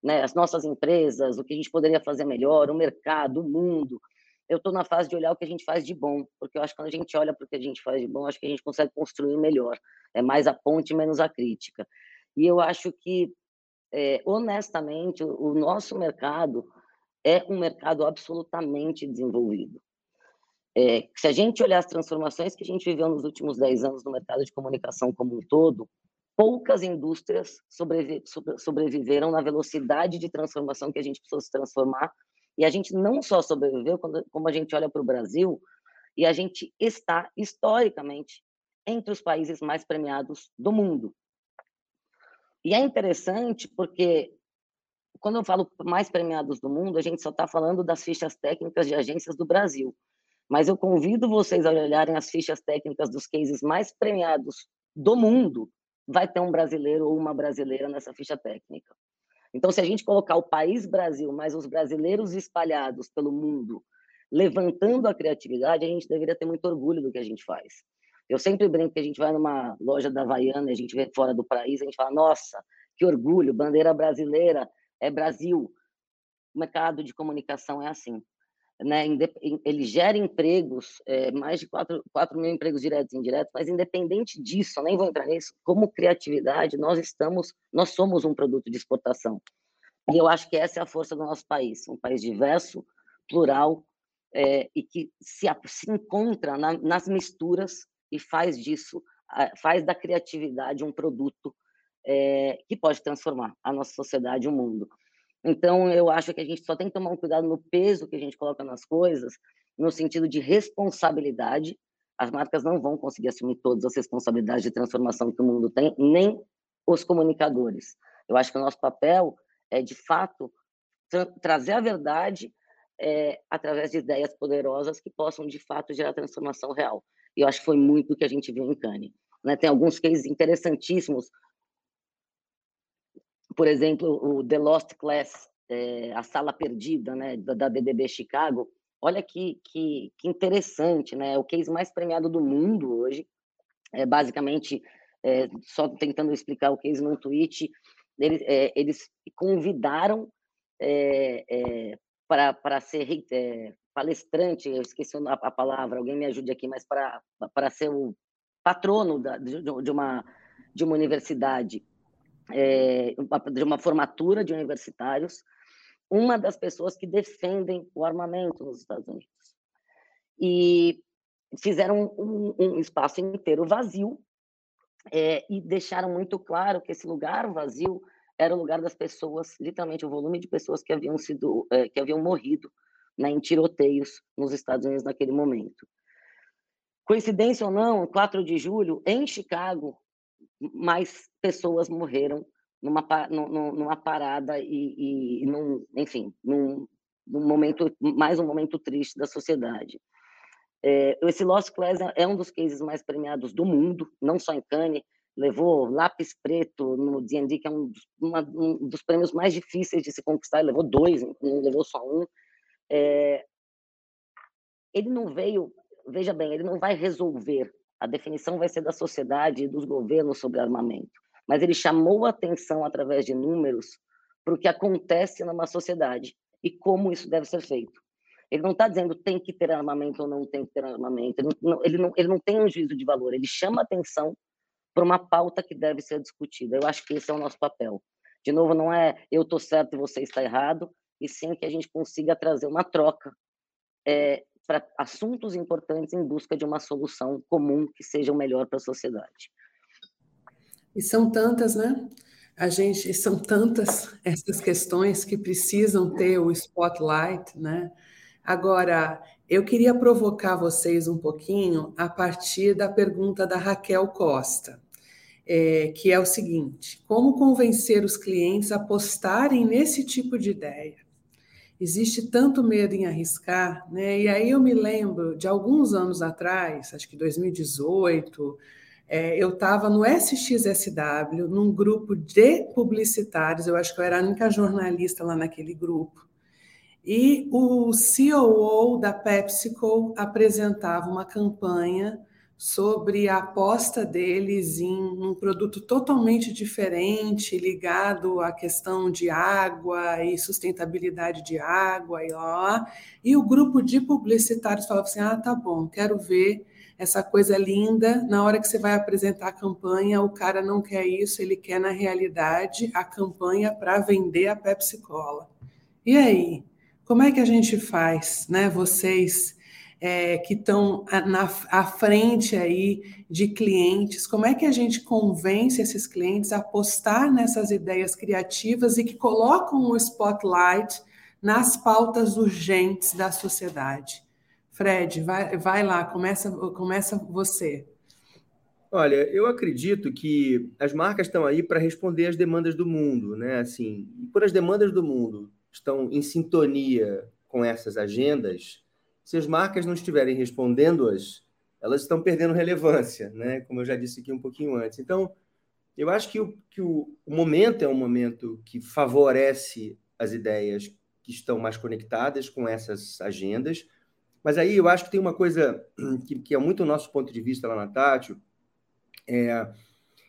né, as nossas empresas, o que a gente poderia fazer melhor, o mercado, o mundo. Eu estou na fase de olhar o que a gente faz de bom, porque eu acho que quando a gente olha para o que a gente faz de bom, acho que a gente consegue construir melhor. É mais a ponte, menos a crítica. E eu acho que, é, honestamente, o, o nosso mercado é um mercado absolutamente desenvolvido. É, se a gente olhar as transformações que a gente viveu nos últimos 10 anos no mercado de comunicação como um todo, poucas indústrias sobrevi sobreviveram na velocidade de transformação que a gente precisou se transformar. E a gente não só sobreviveu, como a gente olha para o Brasil, e a gente está, historicamente, entre os países mais premiados do mundo. E é interessante porque, quando eu falo mais premiados do mundo, a gente só está falando das fichas técnicas de agências do Brasil. Mas eu convido vocês a olharem as fichas técnicas dos cases mais premiados do mundo. Vai ter um brasileiro ou uma brasileira nessa ficha técnica. Então, se a gente colocar o país Brasil, mais os brasileiros espalhados pelo mundo, levantando a criatividade, a gente deveria ter muito orgulho do que a gente faz. Eu sempre brinco que a gente vai numa loja da Havaiana, a gente vê fora do país, a gente fala, nossa, que orgulho, bandeira brasileira, é Brasil. O mercado de comunicação é assim. Né? Ele gera empregos, é, mais de 4, 4 mil empregos diretos e indiretos, mas independente disso, nem vou entrar nisso, como criatividade, nós estamos, nós somos um produto de exportação. E eu acho que essa é a força do nosso país, um país diverso, plural, é, e que se, se encontra na, nas misturas e faz disso, faz da criatividade um produto é, que pode transformar a nossa sociedade o mundo. Então, eu acho que a gente só tem que tomar um cuidado no peso que a gente coloca nas coisas, no sentido de responsabilidade. As marcas não vão conseguir assumir todas as responsabilidades de transformação que o mundo tem, nem os comunicadores. Eu acho que o nosso papel é, de fato, tra trazer a verdade é, através de ideias poderosas que possam, de fato, gerar transformação real. E eu acho que foi muito o que a gente viu em Cannes. Né? Tem alguns cases interessantíssimos por exemplo, o The Lost Class, é, a sala perdida, né, da, BDB Chicago. Olha que, que, que, interessante, né? O case mais premiado do mundo hoje. É basicamente, é, só tentando explicar o case no tweet, eles, é, eles convidaram é, é, para ser é, palestrante, eu esqueci a, a, palavra, alguém me ajude aqui, mas para ser o patrono da, de, de, uma, de uma universidade é, de uma formatura de universitários, uma das pessoas que defendem o armamento nos Estados Unidos. E fizeram um, um espaço inteiro vazio é, e deixaram muito claro que esse lugar vazio era o lugar das pessoas, literalmente o volume de pessoas que haviam sido, é, que haviam morrido né, em tiroteios nos Estados Unidos naquele momento. Coincidência ou não, 4 de julho, em Chicago, mais pessoas morreram numa, numa parada e, e num, enfim, num, num, momento, mais um momento triste da sociedade. É, esse Lost Class é um dos cases mais premiados do mundo, não só em Cannes, levou lápis preto no D&D, que é um, uma, um, dos prêmios mais difíceis de se conquistar, ele levou dois, não levou só um. É, ele não veio, veja bem, ele não vai resolver a definição vai ser da sociedade e dos governos sobre armamento. Mas ele chamou a atenção através de números para o que acontece numa sociedade e como isso deve ser feito. Ele não está dizendo tem que ter armamento ou não tem que ter armamento. Ele não, ele não, ele não tem um juízo de valor. Ele chama atenção para uma pauta que deve ser discutida. Eu acho que esse é o nosso papel. De novo, não é eu estou certo e você está errado, e sim que a gente consiga trazer uma troca é, para assuntos importantes em busca de uma solução comum que seja o melhor para a sociedade. E são tantas, né? A gente são tantas essas questões que precisam ter o spotlight, né? Agora, eu queria provocar vocês um pouquinho a partir da pergunta da Raquel Costa, é, que é o seguinte: como convencer os clientes a apostarem nesse tipo de ideia? Existe tanto medo em arriscar, né? E aí eu me lembro de alguns anos atrás, acho que 2018, é, eu estava no SXSW, num grupo de publicitários, eu acho que eu era a única jornalista lá naquele grupo. E o COO da PepsiCo apresentava uma campanha sobre a aposta deles em um produto totalmente diferente, ligado à questão de água e sustentabilidade de água e lá. E o grupo de publicitários falava assim: ah, tá bom, quero ver essa coisa linda. Na hora que você vai apresentar a campanha, o cara não quer isso, ele quer, na realidade, a campanha para vender a Pepsi Cola. E aí? Como é que a gente faz, né? Vocês é, que estão na, à frente aí de clientes, como é que a gente convence esses clientes a apostar nessas ideias criativas e que colocam o spotlight nas pautas urgentes da sociedade? Fred, vai, vai lá, começa, começa você. Olha, eu acredito que as marcas estão aí para responder às demandas do mundo, né? Assim, por as demandas do mundo estão em sintonia com essas agendas, se as marcas não estiverem respondendo-as, elas estão perdendo relevância, né? Como eu já disse aqui um pouquinho antes. Então, eu acho que o, que o, momento é um momento que favorece as ideias que estão mais conectadas com essas agendas. Mas aí eu acho que tem uma coisa que, que é muito o nosso ponto de vista lá na Tátil. É,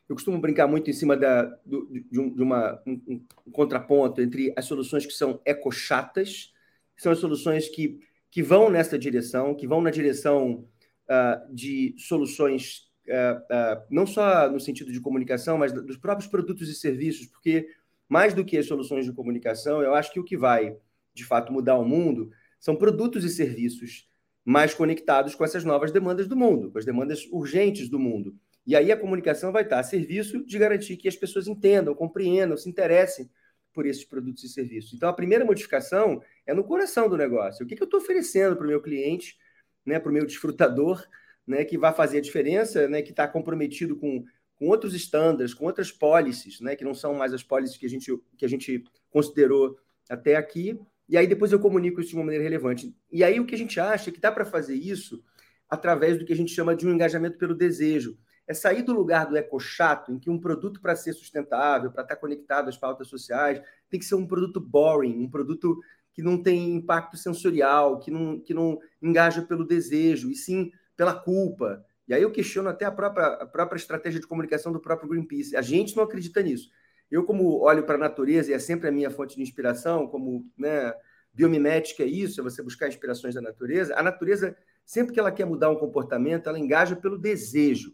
eu costumo brincar muito em cima da, do, de, um, de uma, um, um, contraponto entre as soluções que são ecochatas, que são as soluções que, que vão nessa direção, que vão na direção uh, de soluções uh, uh, não só no sentido de comunicação, mas dos próprios produtos e serviços, porque mais do que as soluções de comunicação, eu acho que o que vai, de fato, mudar o mundo são produtos e serviços mais conectados com essas novas demandas do mundo, com as demandas urgentes do mundo. E aí a comunicação vai estar a serviço de garantir que as pessoas entendam, compreendam, se interessem por esses produtos e serviços. Então, a primeira modificação é no coração do negócio. O que, que eu estou oferecendo para o meu cliente, né, para o meu desfrutador, né, que vai fazer a diferença, né, que está comprometido com, com outros estándares, com outras policies, né, que não são mais as policies que a gente, que a gente considerou até aqui. E aí depois eu comunico isso de uma maneira relevante. E aí o que a gente acha é que dá para fazer isso através do que a gente chama de um engajamento pelo desejo é sair do lugar do eco-chato, em que um produto, para ser sustentável, para estar conectado às pautas sociais, tem que ser um produto boring, um produto que não tem impacto sensorial, que não, que não engaja pelo desejo, e sim pela culpa. E aí eu questiono até a própria, a própria estratégia de comunicação do próprio Greenpeace. A gente não acredita nisso. Eu, como olho para a natureza, e é sempre a minha fonte de inspiração, como né, biomimética é isso, é você buscar inspirações da natureza, a natureza, sempre que ela quer mudar um comportamento, ela engaja pelo desejo.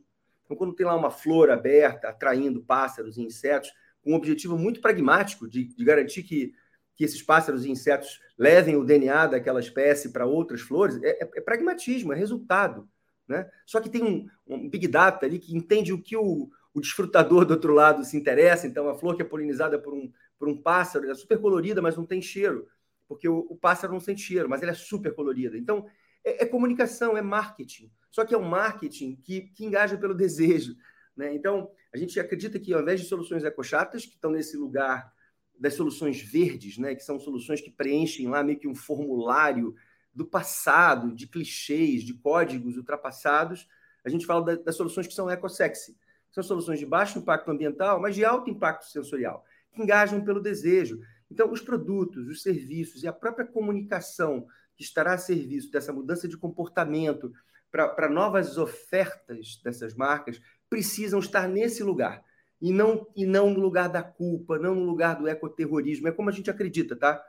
Então, quando tem lá uma flor aberta, atraindo pássaros e insetos, com um objetivo muito pragmático de, de garantir que, que esses pássaros e insetos levem o DNA daquela espécie para outras flores, é, é, é, pragmatismo, é resultado. Né? Só que tem um, um, Big Data ali que entende o que o, o desfrutador do outro lado se interessa. Então, a flor que é polinizada por um, por um pássaro, é super colorida, mas não tem cheiro, porque o, o pássaro não sente cheiro, mas ela é super colorida. Então, é, é comunicação, é marketing. Só que é um marketing que, que engaja pelo desejo. Né? Então, a gente acredita que, ao invés de soluções ecochatas, que estão nesse lugar das soluções verdes, né? que são soluções que preenchem lá meio que um formulário do passado, de clichês, de códigos ultrapassados, a gente fala da, das soluções que são eco-sexy. São soluções de baixo impacto ambiental, mas de alto impacto sensorial, que engajam pelo desejo. Então, os produtos, os serviços e a própria comunicação que estará a serviço dessa mudança de comportamento, para novas ofertas dessas marcas precisam estar nesse lugar e não e não no lugar da culpa, não no lugar do ecoterrorismo. É como a gente acredita, tá?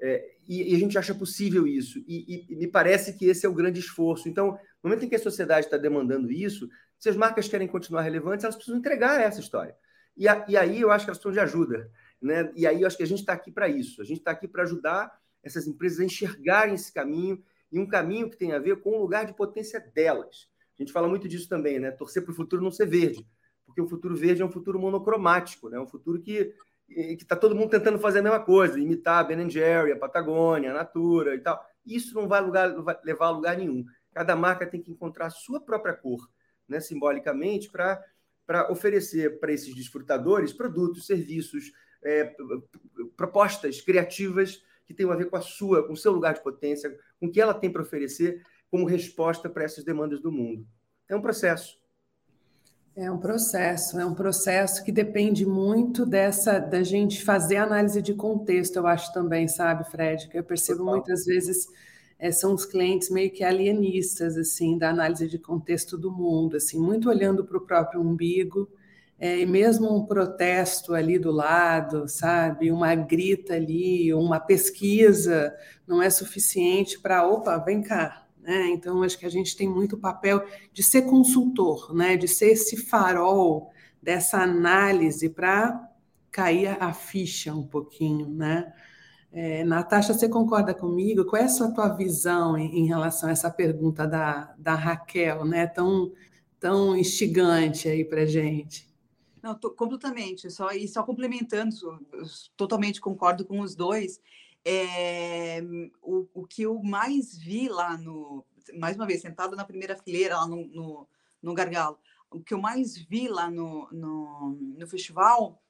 É, e, e, a gente acha possível isso. E, e, e, me parece que esse é o grande esforço. Então, no momento em que a sociedade está demandando isso, se as marcas querem continuar relevantes, elas precisam entregar essa história. E, a, e aí eu acho que elas precisam de ajuda. Né? E aí eu acho que a gente está aqui para isso. A gente está aqui para ajudar essas empresas a enxergarem esse caminho e um caminho que tem a ver com o lugar de potência delas. A gente fala muito disso também, né? Torcer para o futuro não ser verde, porque o futuro verde é um futuro monocromático, né? Um futuro que que está todo mundo tentando fazer a mesma coisa, imitar a Ben Jerry, a Patagônia, a Natura e tal. Isso não vai, lugar, não vai levar a lugar nenhum. Cada marca tem que encontrar a sua própria cor, né? Simbolicamente, para oferecer para esses desfrutadores produtos, serviços, é, propostas criativas que tem a ver com a sua, com o seu lugar de potência, com o que ela tem para oferecer como resposta para essas demandas do mundo. É um processo. É um processo, é um processo que depende muito dessa da gente fazer análise de contexto, eu acho também, sabe, Fred? Que eu percebo Total. muitas vezes é, são os clientes meio que alienistas assim da análise de contexto do mundo, assim, muito olhando para o próprio umbigo é, e mesmo um protesto ali do lado, sabe, uma grita ali, uma pesquisa não é suficiente para, opa, vem cá. Né? Então, acho que a gente tem muito papel de ser consultor, né? de ser esse farol dessa análise para cair a ficha um pouquinho. Né? É, Natasha, você concorda comigo? Qual é a tua visão em, em relação a essa pergunta da, da Raquel, né? tão, tão instigante aí para gente? Não, tô, completamente. Só e só complementando, totalmente concordo com os dois. É, o, o que eu mais vi lá no, mais uma vez, sentado na primeira fileira lá no, no, no gargalo, o que eu mais vi lá no, no, no festival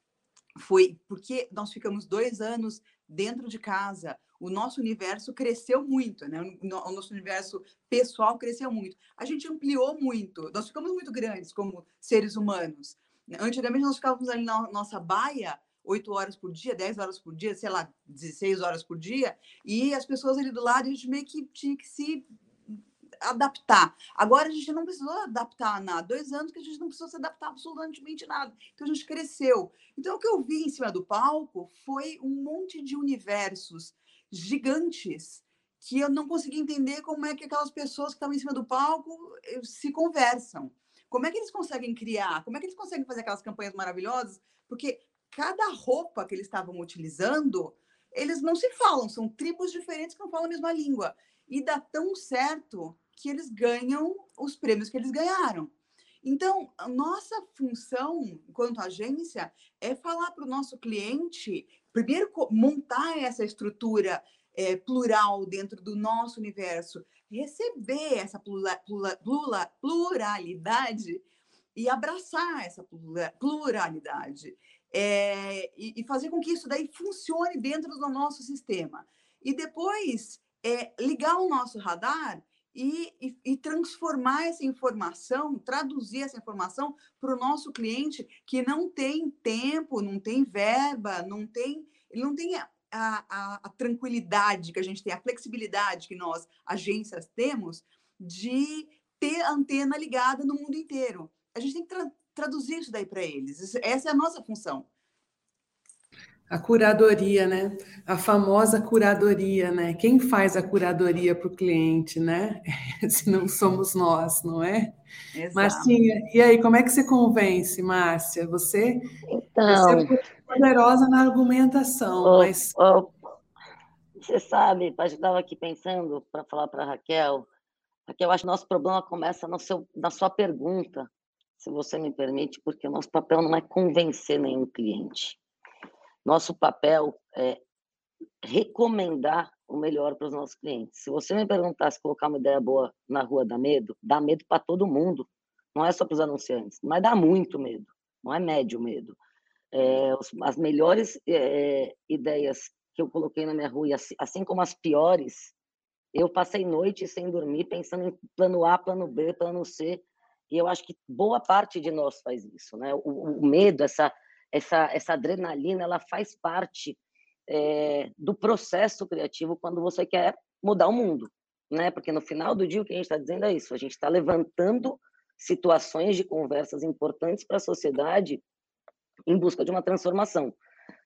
foi porque nós ficamos dois anos dentro de casa. O nosso universo cresceu muito, né? O nosso universo pessoal cresceu muito. A gente ampliou muito. Nós ficamos muito grandes como seres humanos. Antigamente nós ficávamos ali na nossa baia oito horas por dia, dez horas por dia, sei lá, 16 horas por dia, e as pessoas ali do lado, a gente meio que tinha que se adaptar. Agora a gente não precisou adaptar nada. Dois anos que a gente não precisou se adaptar absolutamente nada. Então a gente cresceu. Então o que eu vi em cima do palco foi um monte de universos gigantes que eu não consegui entender como é que aquelas pessoas que estavam em cima do palco eh, se conversam. Como é que eles conseguem criar? Como é que eles conseguem fazer aquelas campanhas maravilhosas? Porque cada roupa que eles estavam utilizando, eles não se falam, são tribos diferentes que não falam a mesma língua. E dá tão certo que eles ganham os prêmios que eles ganharam. Então, nossa função, enquanto agência, é falar para o nosso cliente, primeiro, montar essa estrutura é, plural dentro do nosso universo, receber essa pluralidade e abraçar essa pluralidade. É, e, e, fazer com que isso daí funcione dentro do nosso sistema. E depois é, ligar o nosso radar e, e, e, transformar essa informação, traduzir essa informação para o nosso cliente que não tem tempo, não tem verba, não tem, ele não tem a, a, a tranquilidade que a gente tem, a flexibilidade que nós, agências, temos de ter a antena ligada no mundo inteiro. A gente tem que tra traduzir isso daí para eles. Essa é a nossa função. A curadoria, né? A famosa curadoria, né? Quem faz a curadoria para o cliente, né? Se não somos nós, não é? Exato. Marcinha, e aí, como é que você convence, Márcia? Você, então, você é poderosa na argumentação, oh, mas. Oh, você sabe, eu estava aqui pensando para falar para a Raquel. Raquel, eu acho que nosso problema começa no seu, na sua pergunta, se você me permite, porque o nosso papel não é convencer nenhum cliente nosso papel é recomendar o melhor para os nossos clientes. Se você me perguntasse colocar uma ideia boa na rua dá medo, dá medo para todo mundo. Não é só para os anunciantes, mas dá muito medo. Não é médio medo. É, as melhores é, ideias que eu coloquei na minha rua, assim, assim como as piores, eu passei noite sem dormir pensando em plano A, plano B, plano C. E eu acho que boa parte de nós faz isso, né? O, o medo, essa essa, essa adrenalina, ela faz parte é, do processo criativo quando você quer mudar o mundo, né? Porque no final do dia o que a gente está dizendo é isso, a gente está levantando situações de conversas importantes para a sociedade em busca de uma transformação,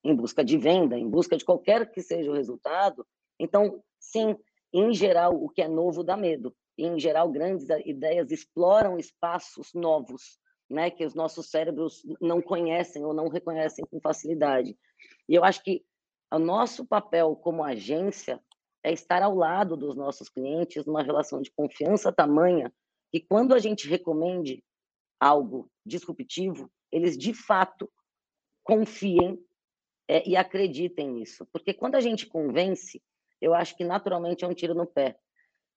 em busca de venda, em busca de qualquer que seja o resultado. Então, sim, em geral, o que é novo dá medo. em geral, grandes ideias exploram espaços novos né, que os nossos cérebros não conhecem ou não reconhecem com facilidade. E eu acho que o nosso papel como agência é estar ao lado dos nossos clientes numa relação de confiança tamanha que quando a gente recomende algo disruptivo, eles de fato confiem é, e acreditem nisso. Porque quando a gente convence, eu acho que naturalmente é um tiro no pé.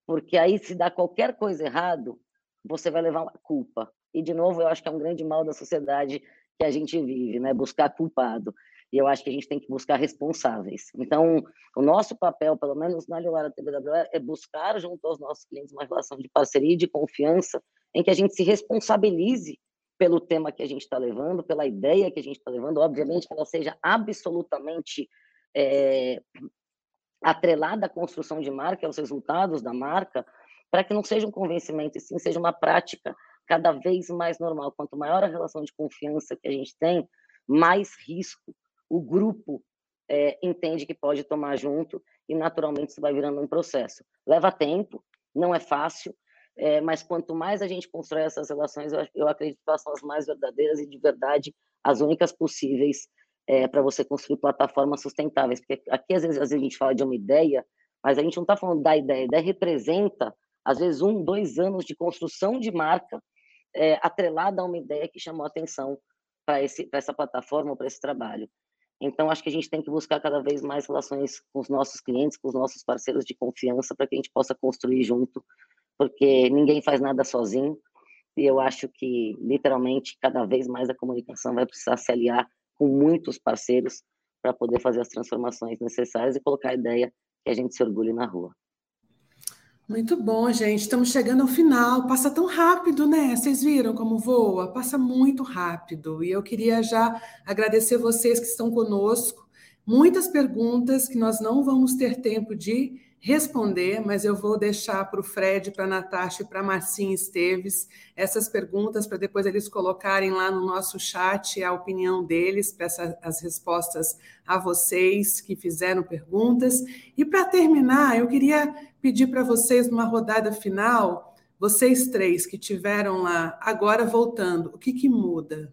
Porque aí, se dá qualquer coisa errado, você vai levar culpa. E, de novo, eu acho que é um grande mal da sociedade que a gente vive, né? Buscar culpado. E eu acho que a gente tem que buscar responsáveis. Então, o nosso papel, pelo menos na Lilara TBW, é buscar junto aos nossos clientes uma relação de parceria e de confiança em que a gente se responsabilize pelo tema que a gente está levando, pela ideia que a gente está levando, obviamente que ela seja absolutamente é, atrelada à construção de marca, aos resultados da marca, para que não seja um convencimento, e sim seja uma prática cada vez mais normal. Quanto maior a relação de confiança que a gente tem, mais risco o grupo é, entende que pode tomar junto e naturalmente isso vai virando um processo. Leva tempo, não é fácil, é, mas quanto mais a gente constrói essas relações, eu, eu acredito que elas são as mais verdadeiras e de verdade as únicas possíveis é, para você construir plataformas sustentáveis. Porque aqui às vezes, às vezes a gente fala de uma ideia, mas a gente não está falando da ideia. A ideia representa às vezes um, dois anos de construção de marca é, atrelada a uma ideia que chamou atenção para essa plataforma, para esse trabalho. Então, acho que a gente tem que buscar cada vez mais relações com os nossos clientes, com os nossos parceiros de confiança, para que a gente possa construir junto, porque ninguém faz nada sozinho, e eu acho que, literalmente, cada vez mais a comunicação vai precisar se aliar com muitos parceiros para poder fazer as transformações necessárias e colocar a ideia que a gente se orgulhe na rua. Muito bom, gente. Estamos chegando ao final. Passa tão rápido, né? Vocês viram como voa? Passa muito rápido. E eu queria já agradecer vocês que estão conosco. Muitas perguntas que nós não vamos ter tempo de responder, mas eu vou deixar para o Fred, para a Natasha e para a Marcinha Esteves essas perguntas para depois eles colocarem lá no nosso chat a opinião deles, peço as respostas a vocês que fizeram perguntas. E para terminar, eu queria pedir para vocês numa rodada final, vocês três que tiveram lá, agora voltando, o que, que muda?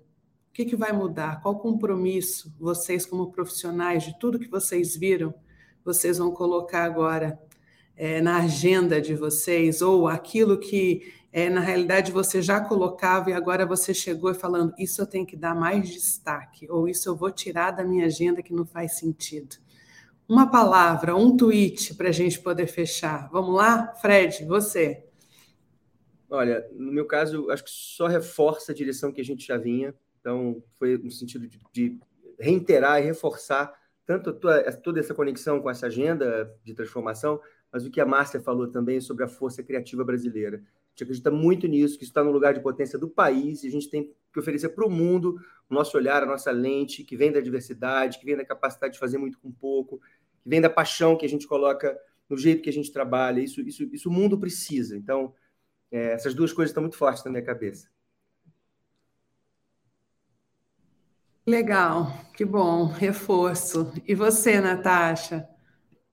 O que, que vai mudar? Qual compromisso vocês, como profissionais, de tudo que vocês viram? Vocês vão colocar agora é, na agenda de vocês, ou aquilo que é, na realidade você já colocava e agora você chegou falando: Isso eu tenho que dar mais destaque, ou isso eu vou tirar da minha agenda que não faz sentido. Uma palavra, um tweet para a gente poder fechar. Vamos lá? Fred, você. Olha, no meu caso, acho que só reforça a direção que a gente já vinha. Então, foi no sentido de, de reiterar e reforçar tanto toda essa conexão com essa agenda de transformação, mas o que a Márcia falou também sobre a força criativa brasileira. A gente acredita muito nisso, que isso está no lugar de potência do país, e a gente tem que oferecer para o mundo o nosso olhar, a nossa lente, que vem da diversidade, que vem da capacidade de fazer muito com pouco, que vem da paixão que a gente coloca no jeito que a gente trabalha. Isso, isso, isso o mundo precisa. Então, é, essas duas coisas estão muito fortes na minha cabeça. Legal, que bom, reforço. E você, Natasha?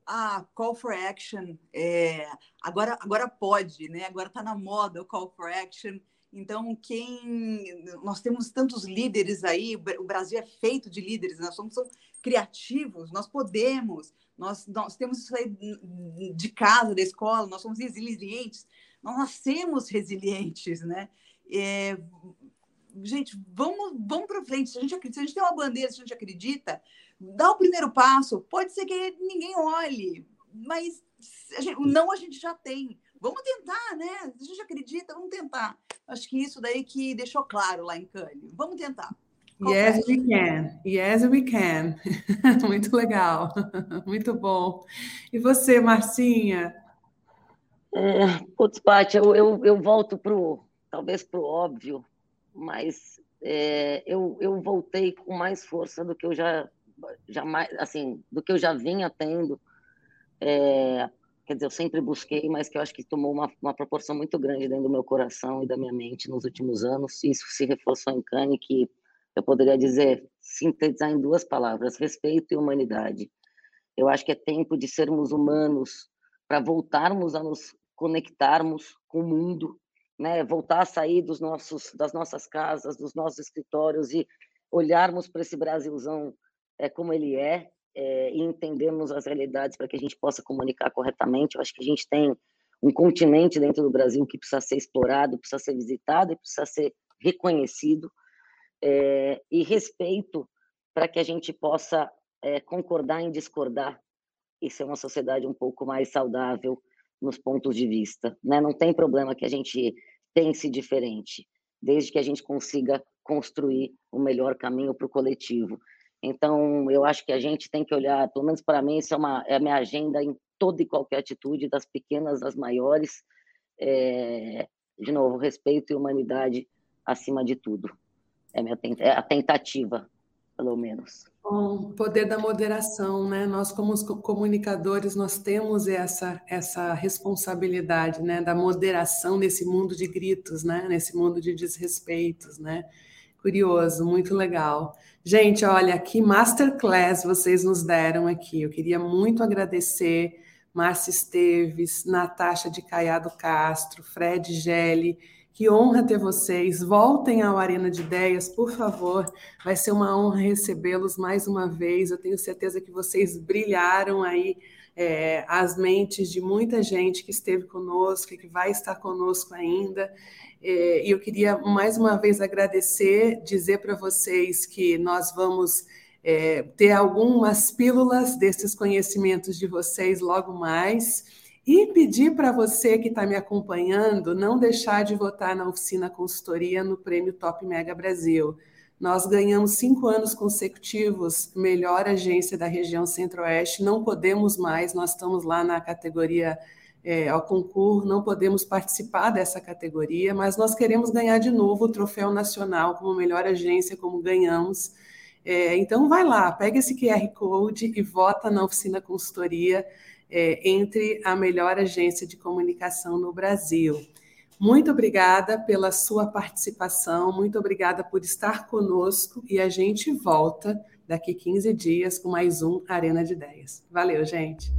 Ah, call for action. É, agora, agora pode, né? Agora está na moda o call for action. Então, quem. Nós temos tantos líderes aí, o Brasil é feito de líderes, nós somos criativos, nós podemos, nós, nós temos isso aí de casa, da escola, nós somos resilientes, nós nascemos resilientes, né? É, gente, vamos, vamos para frente. Se a, gente acredita, se a gente tem uma bandeira, se a gente acredita, dá o primeiro passo. Pode ser que ninguém olhe, mas a gente, não a gente já tem. Vamos tentar, né? Se a gente acredita, vamos tentar. Acho que isso daí que deixou claro lá em Cannes. Vamos tentar. Qual yes, we can. Yes, we can. Muito legal. Muito bom. E você, Marcinha? É, putz, Paty, eu, eu, eu volto pro, talvez para o óbvio, mas é, eu, eu voltei com mais força do que eu já jamais assim do que eu já vinha tendo. É, quer dizer eu sempre busquei mas que eu acho que tomou uma, uma proporção muito grande dentro do meu coração e da minha mente nos últimos anos. Isso se reforçou em Cane que eu poderia dizer sintetizar em duas palavras respeito e humanidade. Eu acho que é tempo de sermos humanos para voltarmos a nos conectarmos com o mundo né, voltar a sair dos nossos, das nossas casas, dos nossos escritórios e olharmos para esse Brasilzão é, como ele é, é e entendermos as realidades para que a gente possa comunicar corretamente. Eu acho que a gente tem um continente dentro do Brasil que precisa ser explorado, precisa ser visitado e precisa ser reconhecido é, e respeito para que a gente possa é, concordar em discordar e ser uma sociedade um pouco mais saudável nos pontos de vista. Né? Não tem problema que a gente pense diferente, desde que a gente consiga construir o melhor caminho para o coletivo. Então, eu acho que a gente tem que olhar, pelo menos para mim, isso é, uma, é a minha agenda em toda e qualquer atitude, das pequenas às maiores. É, de novo, respeito e humanidade acima de tudo. É, minha, é a tentativa, pelo menos. Bom, poder da moderação, né? Nós como comunicadores nós temos essa essa responsabilidade, né, da moderação nesse mundo de gritos, né, nesse mundo de desrespeitos, né? Curioso, muito legal. Gente, olha, que masterclass vocês nos deram aqui. Eu queria muito agradecer Márcia Esteves, Natasha de Caiado Castro, Fred Gelli, que honra ter vocês. Voltem ao Arena de Ideias, por favor. Vai ser uma honra recebê-los mais uma vez. Eu tenho certeza que vocês brilharam aí é, as mentes de muita gente que esteve conosco e que vai estar conosco ainda. É, e eu queria mais uma vez agradecer, dizer para vocês que nós vamos é, ter algumas pílulas desses conhecimentos de vocês logo mais. E pedir para você que está me acompanhando não deixar de votar na oficina consultoria no Prêmio Top Mega Brasil. Nós ganhamos cinco anos consecutivos melhor agência da região Centro-Oeste. Não podemos mais, nós estamos lá na categoria é, ao concurso, não podemos participar dessa categoria, mas nós queremos ganhar de novo o troféu nacional como melhor agência, como ganhamos. É, então, vai lá, pega esse QR Code e vota na oficina consultoria é, entre a melhor agência de comunicação no Brasil. Muito obrigada pela sua participação, muito obrigada por estar conosco e a gente volta daqui 15 dias com mais um Arena de Ideias. Valeu, gente!